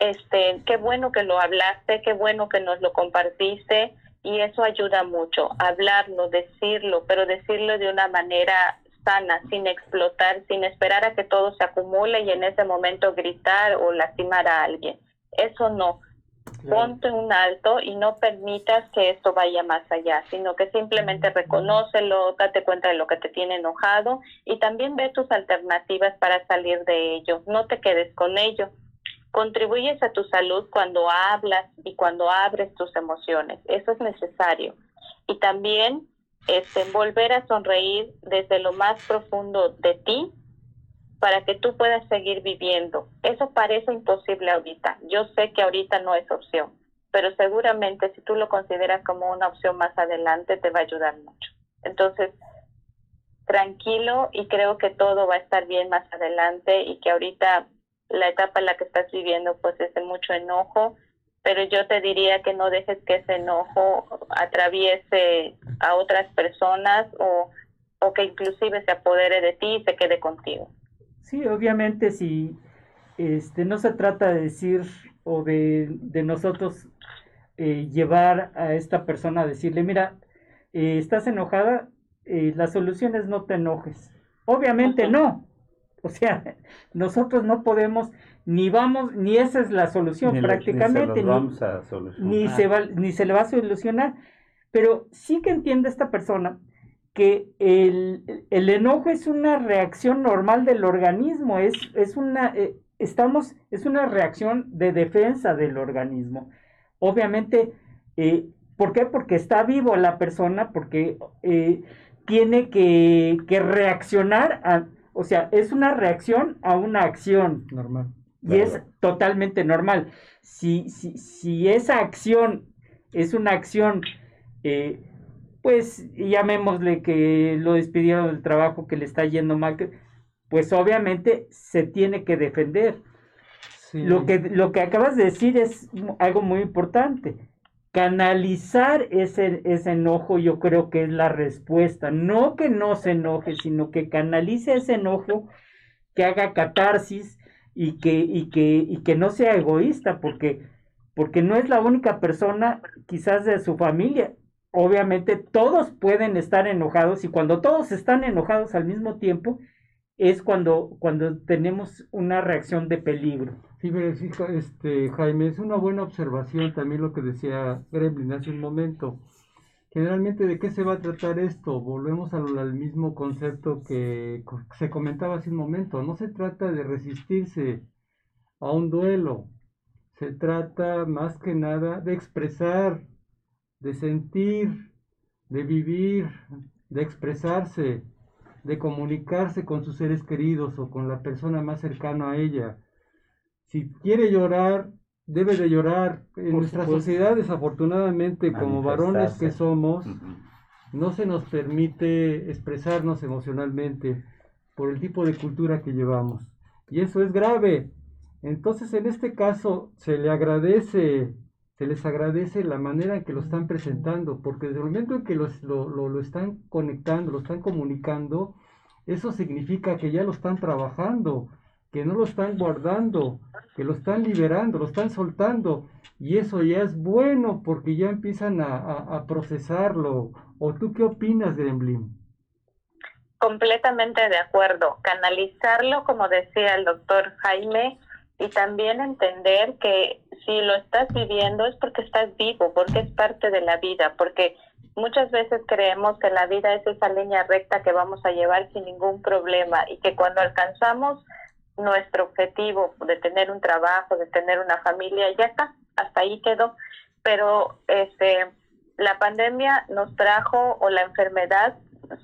Este, qué bueno que lo hablaste, qué bueno que nos lo compartiste y eso ayuda mucho, hablarlo, decirlo, pero decirlo de una manera sana, sin explotar, sin esperar a que todo se acumule y en ese momento gritar o lastimar a alguien. Eso no. Ponte un alto y no permitas que esto vaya más allá, sino que simplemente reconócelo, date cuenta de lo que te tiene enojado y también ve tus alternativas para salir de ello. No te quedes con ello. Contribuyes a tu salud cuando hablas y cuando abres tus emociones. Eso es necesario. Y también este, volver a sonreír desde lo más profundo de ti para que tú puedas seguir viviendo. Eso parece imposible ahorita. Yo sé que ahorita no es opción, pero seguramente si tú lo consideras como una opción más adelante te va a ayudar mucho. Entonces, tranquilo y creo que todo va a estar bien más adelante y que ahorita la etapa en la que estás viviendo pues es de mucho enojo, pero yo te diría que no dejes que ese enojo atraviese a otras personas o, o que inclusive se apodere de ti y se quede contigo. Sí, obviamente si este, no se trata de decir o de, de nosotros eh, llevar a esta persona a decirle, mira, eh, estás enojada, eh, la solución es no te enojes. Obviamente no. O sea, [LAUGHS] nosotros no podemos, ni vamos, ni esa es la solución prácticamente, ni, se va, ni se le va a solucionar. Pero sí que entiende esta persona que el, enojo es una reacción normal del organismo, es, es una, eh, estamos, es una reacción de defensa del organismo. Obviamente, eh, ¿por qué? Porque está vivo la persona, porque eh, tiene que, que, reaccionar a, o sea, es una reacción a una acción. Normal. Y es totalmente normal. Si, si, si esa acción es una acción eh, pues llamémosle que lo despidieron del trabajo, que le está yendo mal, pues obviamente se tiene que defender. Lo, que, lo que acabas de decir es algo muy importante. Canalizar ese, ese enojo yo creo que es la respuesta. No que no se enoje, sino que canalice ese enojo, que haga catarsis y que, y que, y que no sea egoísta, porque, porque no es la única persona quizás de su familia obviamente todos pueden estar enojados y cuando todos están enojados al mismo tiempo es cuando, cuando tenemos una reacción de peligro. Sí, pero este, Jaime, es una buena observación también lo que decía Gremlin hace un momento. Generalmente, ¿de qué se va a tratar esto? Volvemos al mismo concepto que se comentaba hace un momento. No se trata de resistirse a un duelo. Se trata más que nada de expresar de sentir, de vivir, de expresarse, de comunicarse con sus seres queridos o con la persona más cercana a ella. Si quiere llorar, debe de llorar. En nuestra sociedad, desafortunadamente, como varones que somos, no se nos permite expresarnos emocionalmente por el tipo de cultura que llevamos. Y eso es grave. Entonces, en este caso, se le agradece se les agradece la manera en que lo están presentando, porque desde el momento en que los, lo, lo, están conectando, lo están comunicando, eso significa que ya lo están trabajando, que no lo están guardando, que lo están liberando, lo están soltando, y eso ya es bueno porque ya empiezan a, a, procesarlo. ¿O tú qué opinas, Gremlin? Completamente de acuerdo. Canalizarlo, como decía el doctor Jaime, y también entender que si lo estás viviendo es porque estás vivo, porque es parte de la vida, porque muchas veces creemos que la vida es esa línea recta que vamos a llevar sin ningún problema y que cuando alcanzamos nuestro objetivo de tener un trabajo, de tener una familia, ya está, hasta ahí quedó. Pero este, la pandemia nos trajo o la enfermedad,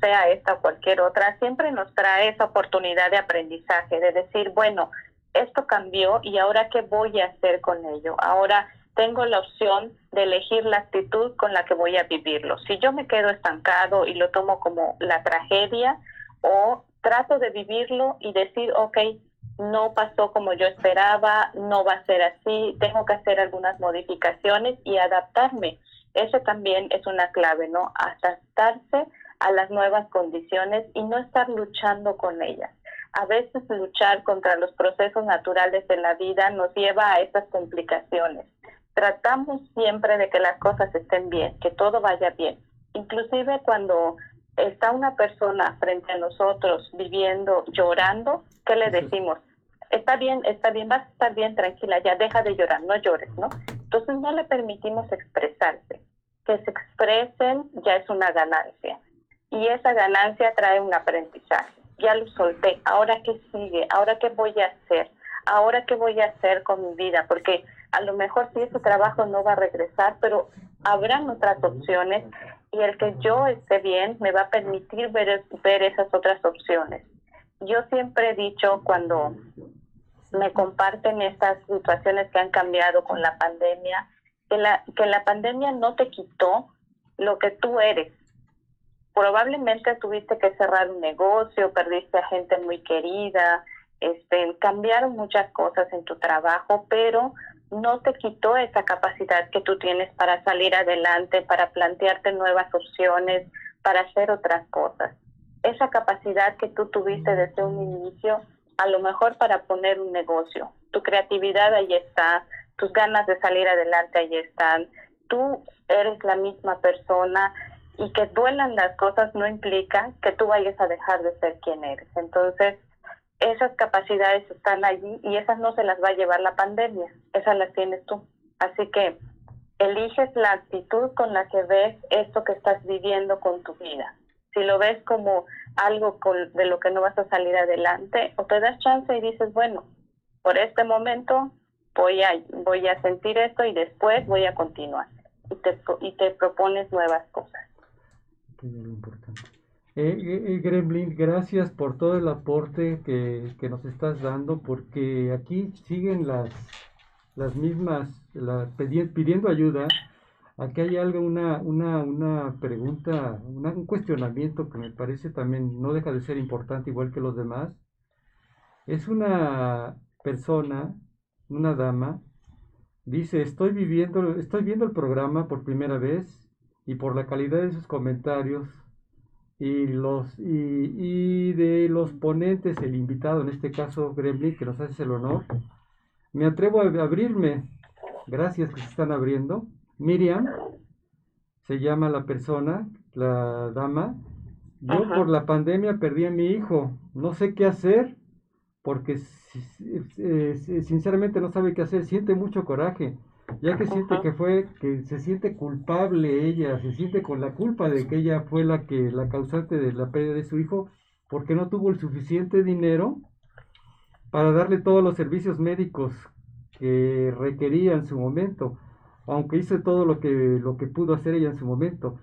sea esta o cualquier otra, siempre nos trae esa oportunidad de aprendizaje, de decir, bueno, esto cambió y ahora qué voy a hacer con ello. Ahora tengo la opción de elegir la actitud con la que voy a vivirlo. Si yo me quedo estancado y lo tomo como la tragedia o trato de vivirlo y decir, ok, no pasó como yo esperaba, no va a ser así, tengo que hacer algunas modificaciones y adaptarme. Eso también es una clave, ¿no? Adaptarse a las nuevas condiciones y no estar luchando con ellas a veces luchar contra los procesos naturales de la vida nos lleva a esas complicaciones. Tratamos siempre de que las cosas estén bien, que todo vaya bien. Inclusive cuando está una persona frente a nosotros viviendo, llorando, ¿qué le decimos? Está bien, está bien, vas a estar bien, tranquila, ya deja de llorar, no llores, ¿no? Entonces no le permitimos expresarse. Que se expresen ya es una ganancia. Y esa ganancia trae un aprendizaje ya lo solté, ahora qué sigue, ahora qué voy a hacer, ahora qué voy a hacer con mi vida, porque a lo mejor si ese trabajo no va a regresar, pero habrán otras opciones y el que yo esté bien me va a permitir ver, ver esas otras opciones. Yo siempre he dicho cuando me comparten estas situaciones que han cambiado con la pandemia, que la, que la pandemia no te quitó lo que tú eres, probablemente tuviste que cerrar un negocio, perdiste a gente muy querida, este, cambiaron muchas cosas en tu trabajo, pero no te quitó esa capacidad que tú tienes para salir adelante, para plantearte nuevas opciones, para hacer otras cosas. Esa capacidad que tú tuviste desde un inicio, a lo mejor para poner un negocio. Tu creatividad ahí está, tus ganas de salir adelante ahí están. Tú eres la misma persona y que duelan las cosas no implica que tú vayas a dejar de ser quien eres. Entonces, esas capacidades están allí y esas no se las va a llevar la pandemia, esas las tienes tú. Así que eliges la actitud con la que ves esto que estás viviendo con tu vida. Si lo ves como algo de lo que no vas a salir adelante, o te das chance y dices, bueno, por este momento voy a, voy a sentir esto y después voy a continuar. Y te, y te propones nuevas cosas importante. Eh, eh, eh, Gremlin, gracias por todo el aporte que, nos estás dando, porque aquí siguen las, las mismas, pidiendo ayuda. Aquí hay algo, una, una, una pregunta, un cuestionamiento que me parece también no deja de ser importante, igual que los demás. Es una persona, una dama, dice, estoy viviendo, estoy viendo el programa por primera vez y por la calidad de sus comentarios y los y, de los ponentes, el invitado, en este caso Gremlin, que nos hace el honor, me atrevo a abrirme, gracias que se están abriendo. Miriam, se llama la persona, la dama. Yo por la pandemia perdí a mi hijo, no sé qué hacer, porque sinceramente no sabe qué hacer, siente mucho coraje ya que siente que fue, que se siente culpable ella, se siente con la culpa de que ella fue la que, la causante de la pérdida de su hijo, porque no tuvo el suficiente dinero para darle todos los servicios médicos que requería en su momento, aunque hizo todo lo que, lo que pudo hacer ella en su momento.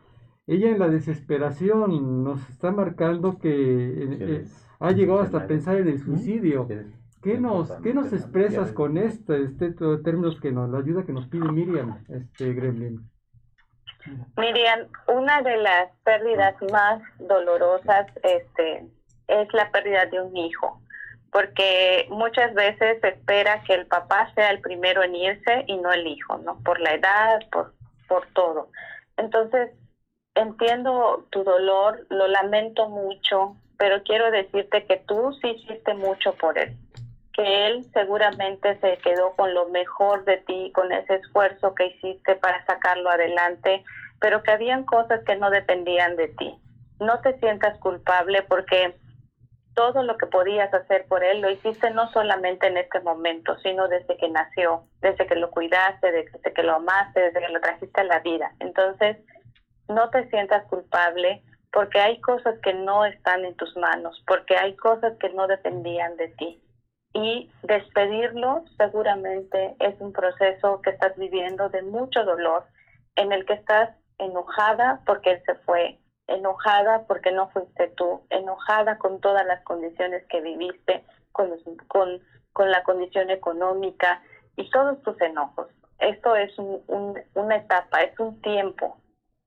Ella en la desesperación nos está marcando que eh, eh, ha llegado hasta pensar en el suicidio. ¿Qué nos, ¿qué nos expresas con este, este términos que nos la ayuda que nos pide Miriam, este Gremlin? Miriam, una de las pérdidas más dolorosas este, es la pérdida de un hijo, porque muchas veces se espera que el papá sea el primero en irse y no el hijo, ¿no? Por la edad, por, por todo. Entonces, entiendo tu dolor, lo lamento mucho, pero quiero decirte que tú sí hiciste mucho por él que él seguramente se quedó con lo mejor de ti, con ese esfuerzo que hiciste para sacarlo adelante, pero que habían cosas que no dependían de ti. no te sientas culpable porque todo lo que podías hacer por él lo hiciste no solamente en este momento, sino desde que nació, desde que lo cuidaste, desde que lo amaste, desde que lo trajiste a la vida. Entonces, no te sientas culpable porque hay cosas que no están en tus manos, porque hay cosas que no dependían de ti. Y despedirlo seguramente es un proceso que estás viviendo de mucho dolor, en el que estás enojada porque él se fue, enojada porque no fuiste tú, enojada con todas las condiciones que viviste, con, con, con la condición económica y todos tus enojos. Esto es un, una etapa, es un tiempo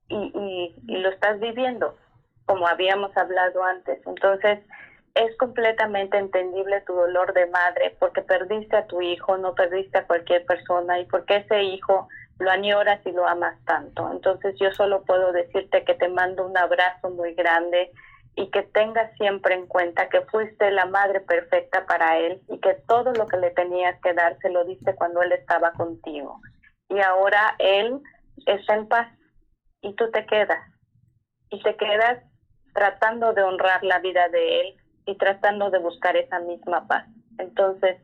y, y, lo estás viviendo, como habíamos hablado antes. Entonces, es completamente entendible tu dolor de madre porque perdiste a tu hijo, no perdiste a cualquier persona y porque ese hijo lo añoras y lo amas tanto. Entonces yo solo puedo decirte que te mando un abrazo muy grande y que tengas siempre en cuenta que fuiste la madre perfecta para él y que todo lo que le tenías que dar se lo diste cuando él estaba contigo. Y ahora él está en paz y tú te quedas. Y te quedas tratando de honrar la vida de él y tratando de buscar esa misma paz. Entonces,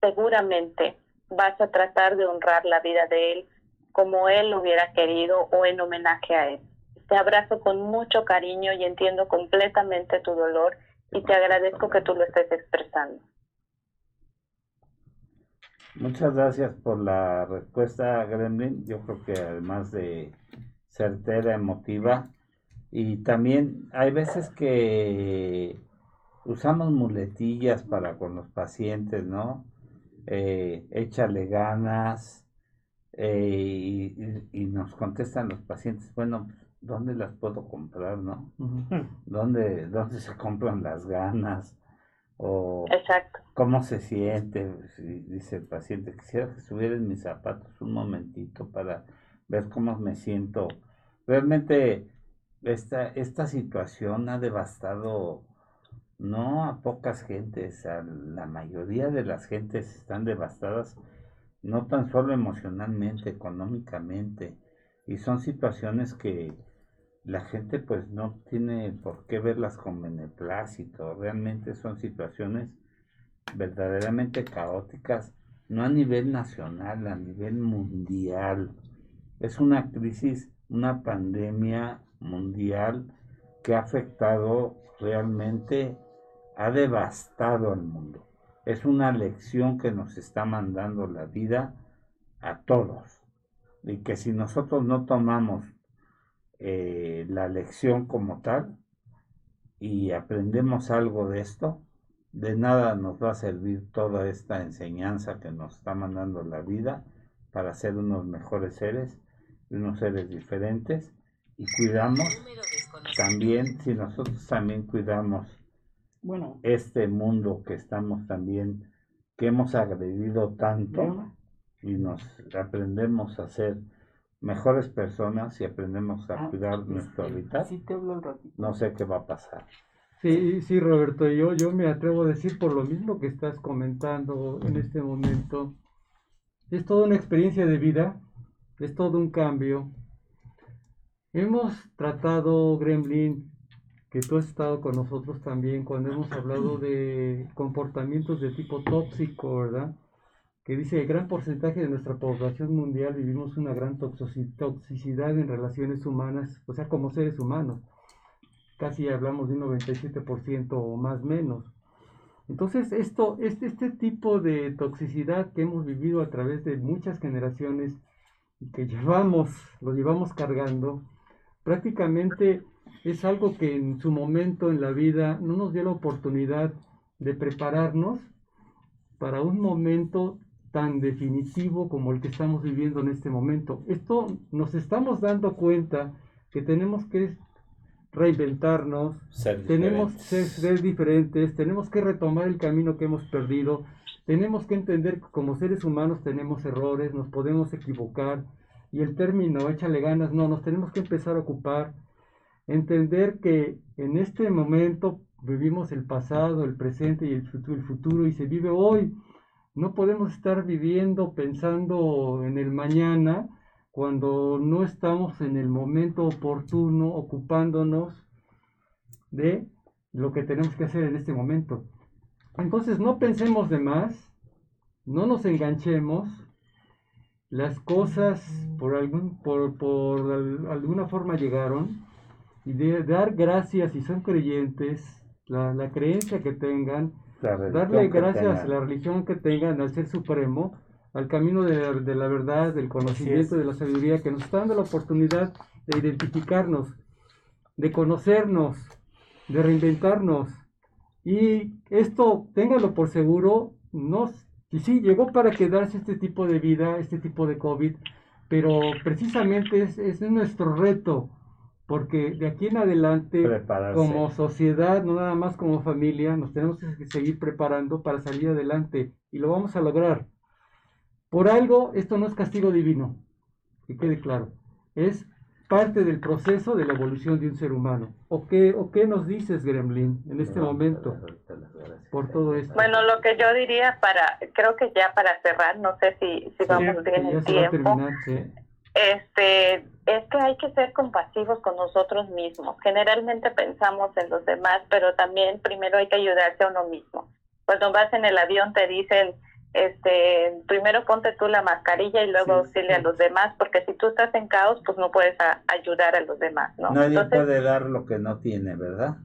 seguramente vas a tratar de honrar la vida de él como él lo hubiera querido o en homenaje a él. Te abrazo con mucho cariño y entiendo completamente tu dolor y te agradezco que tú lo estés expresando. Muchas gracias por la respuesta, Gremlin. Yo creo que además de certera, emotiva, y también hay veces que usamos muletillas para con los pacientes, ¿no? Eh, échale ganas, eh, y, nos contestan los pacientes, bueno, ¿dónde las puedo comprar, no? ¿Dónde, ¿Dónde se compran las ganas? O Exacto. cómo se siente, dice el paciente, quisiera que estuviera en mis zapatos un momentito para ver cómo me siento. Realmente esta, esta situación ha devastado no a pocas gentes, a la mayoría de las gentes están devastadas no tan solo emocionalmente, económicamente, y son situaciones que la gente pues no tiene por qué verlas con beneplácito, realmente son situaciones verdaderamente caóticas, no a nivel nacional, a nivel mundial. Es una crisis, una pandemia mundial que ha afectado realmente, ha devastado al mundo. Es una lección que nos está mandando la vida a todos. Y que si nosotros no tomamos eh, la lección como tal y aprendemos algo de esto, de nada nos va a servir toda esta enseñanza que nos está mandando la vida para ser unos mejores seres, unos seres diferentes y cuidamos también, si nosotros también cuidamos bueno, este mundo que estamos también, que hemos agredido tanto y nos aprendemos a ser mejores personas y aprendemos a ah, cuidar nuestro hábitat, no sé qué va a pasar. Sí, sí, Roberto, yo, yo me atrevo a decir por lo mismo que estás comentando en este momento, es toda una experiencia de vida, es todo un cambio. Hemos tratado, Gremlin, que tú has estado con nosotros también cuando hemos hablado de comportamientos de tipo tóxico, ¿verdad? Que dice el gran porcentaje de nuestra población mundial vivimos una gran toxicidad en relaciones humanas, o sea, como seres humanos. Casi hablamos de un 97% o más menos. Entonces, esto, este, este tipo de toxicidad que hemos vivido a través de muchas generaciones y que llevamos, lo llevamos cargando, prácticamente es algo que en su momento en la vida no nos dio la oportunidad de prepararnos para un momento tan definitivo como el que estamos viviendo en este momento. Esto nos estamos dando cuenta que tenemos que reinventarnos, tenemos que ser diferentes, tenemos que retomar el camino que hemos perdido, tenemos que entender que como seres humanos tenemos errores, nos podemos equivocar y el término échale ganas, no, nos tenemos que empezar a ocupar entender que en este momento vivimos el pasado, el presente y el futuro, y se vive hoy. No podemos estar viviendo pensando en el mañana cuando no estamos en el momento oportuno ocupándonos de lo que tenemos que hacer en este momento. Entonces no pensemos de más, no nos enganchemos, las cosas por, algún, por, por alguna forma llegaron y de dar gracias si son creyentes, la, la creencia que tengan, darle gracias a la religión que tengan, al ser supremo, al camino de la, de la verdad, del conocimiento, de la sabiduría, que nos está dando la oportunidad de identificarnos, de conocernos, de reinventarnos. Y esto, téngalo por seguro, no, y sí, llegó para quedarse este tipo de vida, este tipo de COVID, pero precisamente es, es nuestro reto, porque de aquí en adelante, como sociedad, no nada más como familia, nos tenemos que seguir preparando para salir adelante y lo vamos a lograr. Por algo, esto no es castigo divino, que quede claro, es parte del proceso de la evolución de un ser humano. ¿O qué, o qué nos dices, Gremlin, en este momento por todo esto? Bueno, lo que yo diría para, creo que ya para cerrar, no sé si, si vamos bien el tiempo. Este, es que hay que ser compasivos con nosotros mismos. Generalmente pensamos en los demás, pero también primero hay que ayudarse a uno mismo. Cuando vas en el avión te dicen, este, primero ponte tú la mascarilla y luego auxilia a los demás, porque si tú estás en caos, pues no puedes ayudar a los demás, ¿no? Nadie puede dar lo que no tiene, ¿verdad?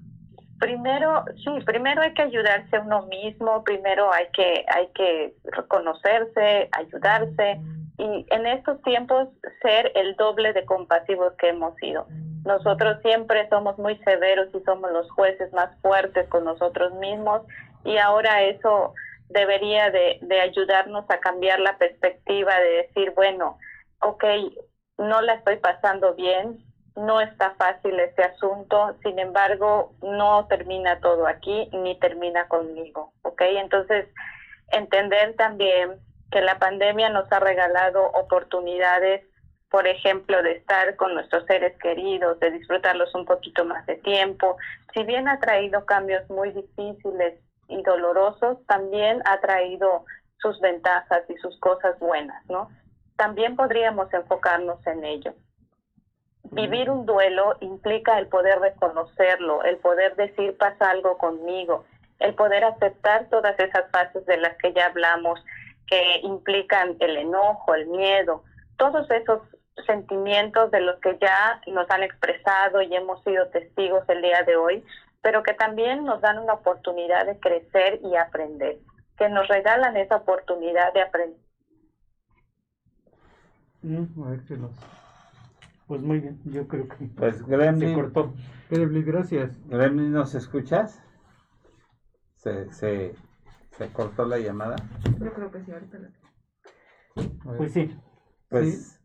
Primero, sí, primero hay que ayudarse a uno mismo, primero hay que, hay que reconocerse, ayudarse y en estos tiempos ser el doble de compasivos que hemos sido. Nosotros siempre somos muy severos y somos los jueces más fuertes con nosotros mismos y ahora eso debería de, de ayudarnos a cambiar la perspectiva de decir, bueno, ok, no la estoy pasando bien, no está fácil este asunto, sin embargo, no termina todo aquí ni termina conmigo, ¿ok? Entonces, entender también que la pandemia nos ha regalado oportunidades, por ejemplo, de estar con nuestros seres queridos, de disfrutarlos un poquito más de tiempo. Si bien ha traído cambios muy difíciles y dolorosos, también ha traído sus ventajas y sus cosas buenas, ¿no? También podríamos enfocarnos en ello. Vivir un duelo implica el poder reconocerlo, el poder decir pasa algo conmigo, el poder aceptar todas esas fases de las que ya hablamos, que implican el enojo, el miedo, todos esos sentimientos de los que ya nos han expresado y hemos sido testigos el día de hoy, pero que también nos dan una oportunidad de crecer y aprender, que nos regalan esa oportunidad de aprender. Mm, a ver qué. Pues muy bien, yo creo que pues Gremlin, se cortó. Gremlin, gracias. Gremlin, ¿nos escuchas? Se, se, se cortó la llamada. Yo creo que sí, ahorita Pues sí. Pues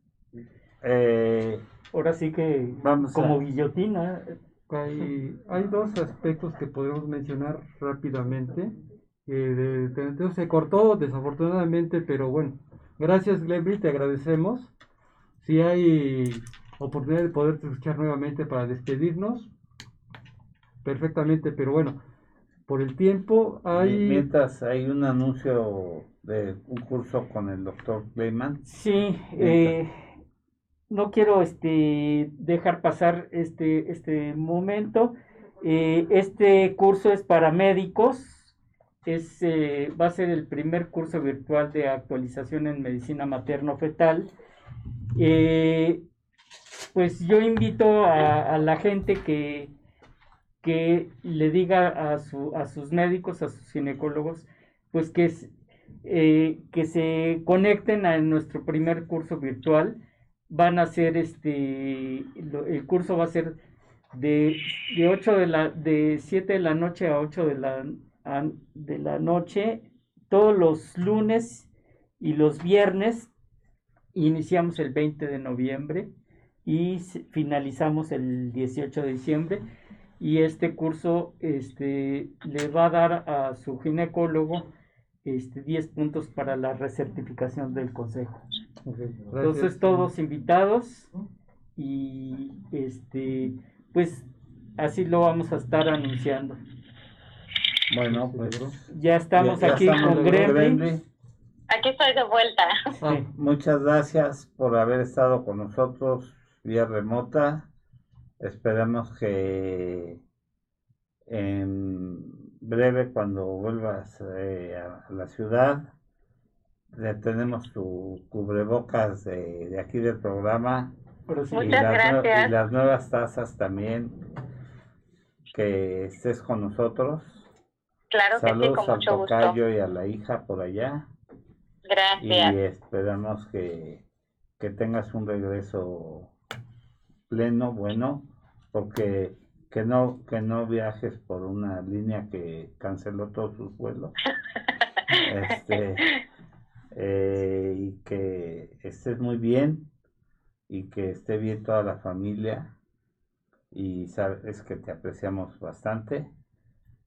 eh, ahora sí que vamos como guillotina hay, hay dos aspectos que podemos mencionar rápidamente. Eh, se cortó desafortunadamente, pero bueno, gracias Glenby, te agradecemos. Si hay oportunidad de poder escuchar nuevamente para despedirnos, perfectamente, pero bueno, por el tiempo hay... Mientras hay un anuncio de un curso con el doctor Clayman. Sí, eh, no quiero este, dejar pasar este, este momento. Eh, este curso es para médicos. Es, eh, va a ser el primer curso virtual de actualización en medicina materno-fetal. Pues yo invito a, la gente que, que le diga a, su, a sus médicos, a sus ginecólogos, pues que, que se conecten a nuestro primer curso virtual. Van a ser este, el curso va a ser de, de 8 de la, de 7 de la noche a 8 de la, de la noche, todos los lunes y los viernes, iniciamos el 20 de noviembre y finalizamos el 18 de diciembre y este curso este, le va a dar a su ginecólogo este, 10 puntos para la recertificación del consejo. Entonces todos invitados y este pues así lo vamos a estar anunciando. Bueno, pues ya estamos aquí con Gremlin. Aquí estoy de vuelta. Ah, muchas gracias por haber estado con nosotros vía remota. Esperemos que en breve cuando vuelvas eh, a la ciudad le tenemos tu cubrebocas de, aquí del programa y, las, y las nuevas tazas también que estés con nosotros. Claro que saludos sí, con mucho al tocayo gusto. y a la hija por allá. Gracias. Y esperamos que, que tengas un regreso pleno bueno porque que no que no viajes por una línea que canceló todos sus vuelos. Este eh, y que estés muy bien y que esté bien toda la familia. Y sabes que te apreciamos bastante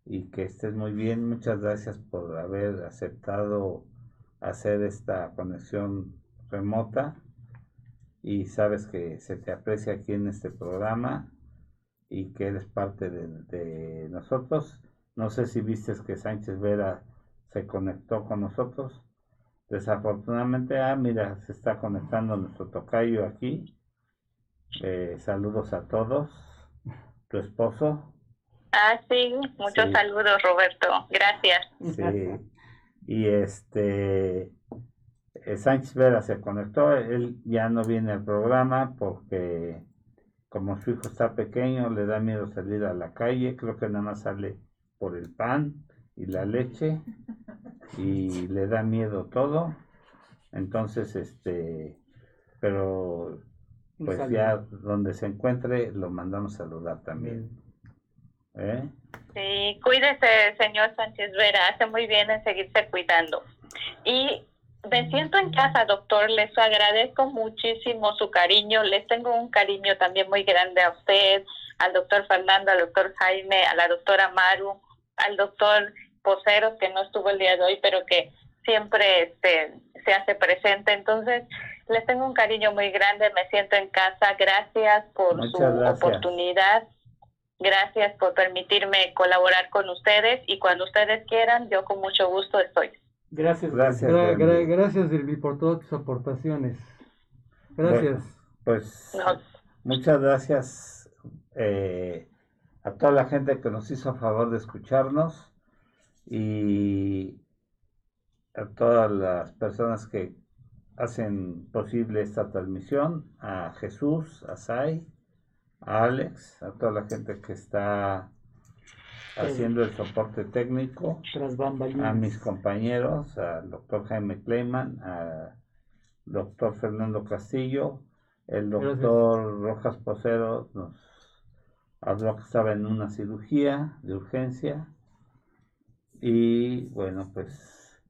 y que estés muy bien. Muchas gracias por haber aceptado hacer esta conexión remota. Y sabes que se te aprecia aquí en este programa y que eres parte de, de nosotros. No sé si viste que Sánchez Vera se conectó con nosotros. Desafortunadamente, ah, mira, se está conectando nuestro tocayo aquí. Eh, saludos a todos. Tu esposo. Ah, sí, muchos saludos, Roberto. Gracias. Sí. Y este, eh, Sánchez Vera se conectó. Él ya no viene al programa porque como su hijo está pequeño, le da miedo salir a la calle. Creo que nada más sale por el pan y la leche y le da miedo todo. Entonces, este, pero pues ya donde se encuentre lo mandamos a saludar también. ¿Eh? Sí, cuídese, señor Sánchez Vera, hace muy bien en seguirse cuidando. Y me siento en casa, doctor, les agradezco muchísimo su cariño, les tengo un cariño también muy grande a usted, al doctor Fernando, al doctor Jaime, a la doctora Maru, al doctor Poceros, que no estuvo el día de hoy, pero que siempre este, se hace presente. Entonces, les tengo un cariño muy grande, me siento en casa. Gracias por su oportunidad. Gracias por permitirme colaborar con ustedes y cuando ustedes quieran, yo con mucho gusto estoy. Gracias, gracias. gracias, Silvi, por todas tus aportaciones. Gracias. pues muchas gracias eh, a toda la gente que nos hizo a favor de escucharnos y a todas las personas que hacen posible esta transmisión, a Jesús, a Sai, a Alex, a toda la gente que está haciendo el soporte técnico, a mis compañeros, al doctor Jaime Kleiman, al doctor Fernando Castillo, el doctor Rojas Posero nos habló que estaba en una cirugía de urgencia y bueno, pues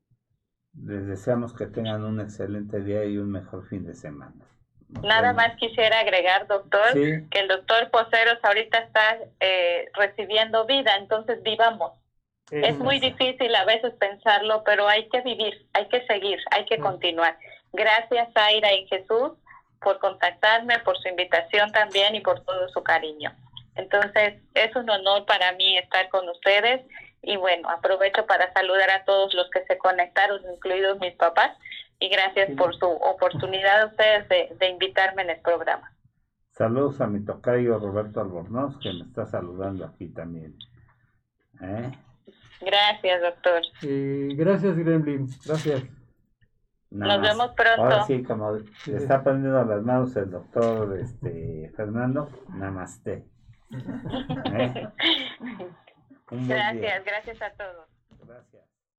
les deseamos que tengan un excelente día y un mejor fin de semana. Nada más quisiera agregar, doctor, que el doctor Poceros ahorita está eh, recibiendo vida, entonces vivamos. es muy difícil a veces pensarlo, pero hay que vivir, hay que seguir, hay que continuar. Gracias, Aira y Jesús, por contactarme, por su invitación también y por todo su cariño. Entonces, es un honor para mí estar con ustedes y bueno, aprovecho para saludar a todos los que se conectaron, incluidos mis papás, y gracias por su oportunidad a ustedes de, invitarme en el programa. Saludos a mi tocayo Roberto Albornoz, que me está saludando aquí también. ¿Eh? Gracias, doctor. gracias, Gremlin. Gracias. Nos vemos pronto. Ahora sí, como le está poniendo las manos el doctor este, Fernando, namaste. [LAUGHS] ¿Eh? gracias, gracias a todos. Gracias.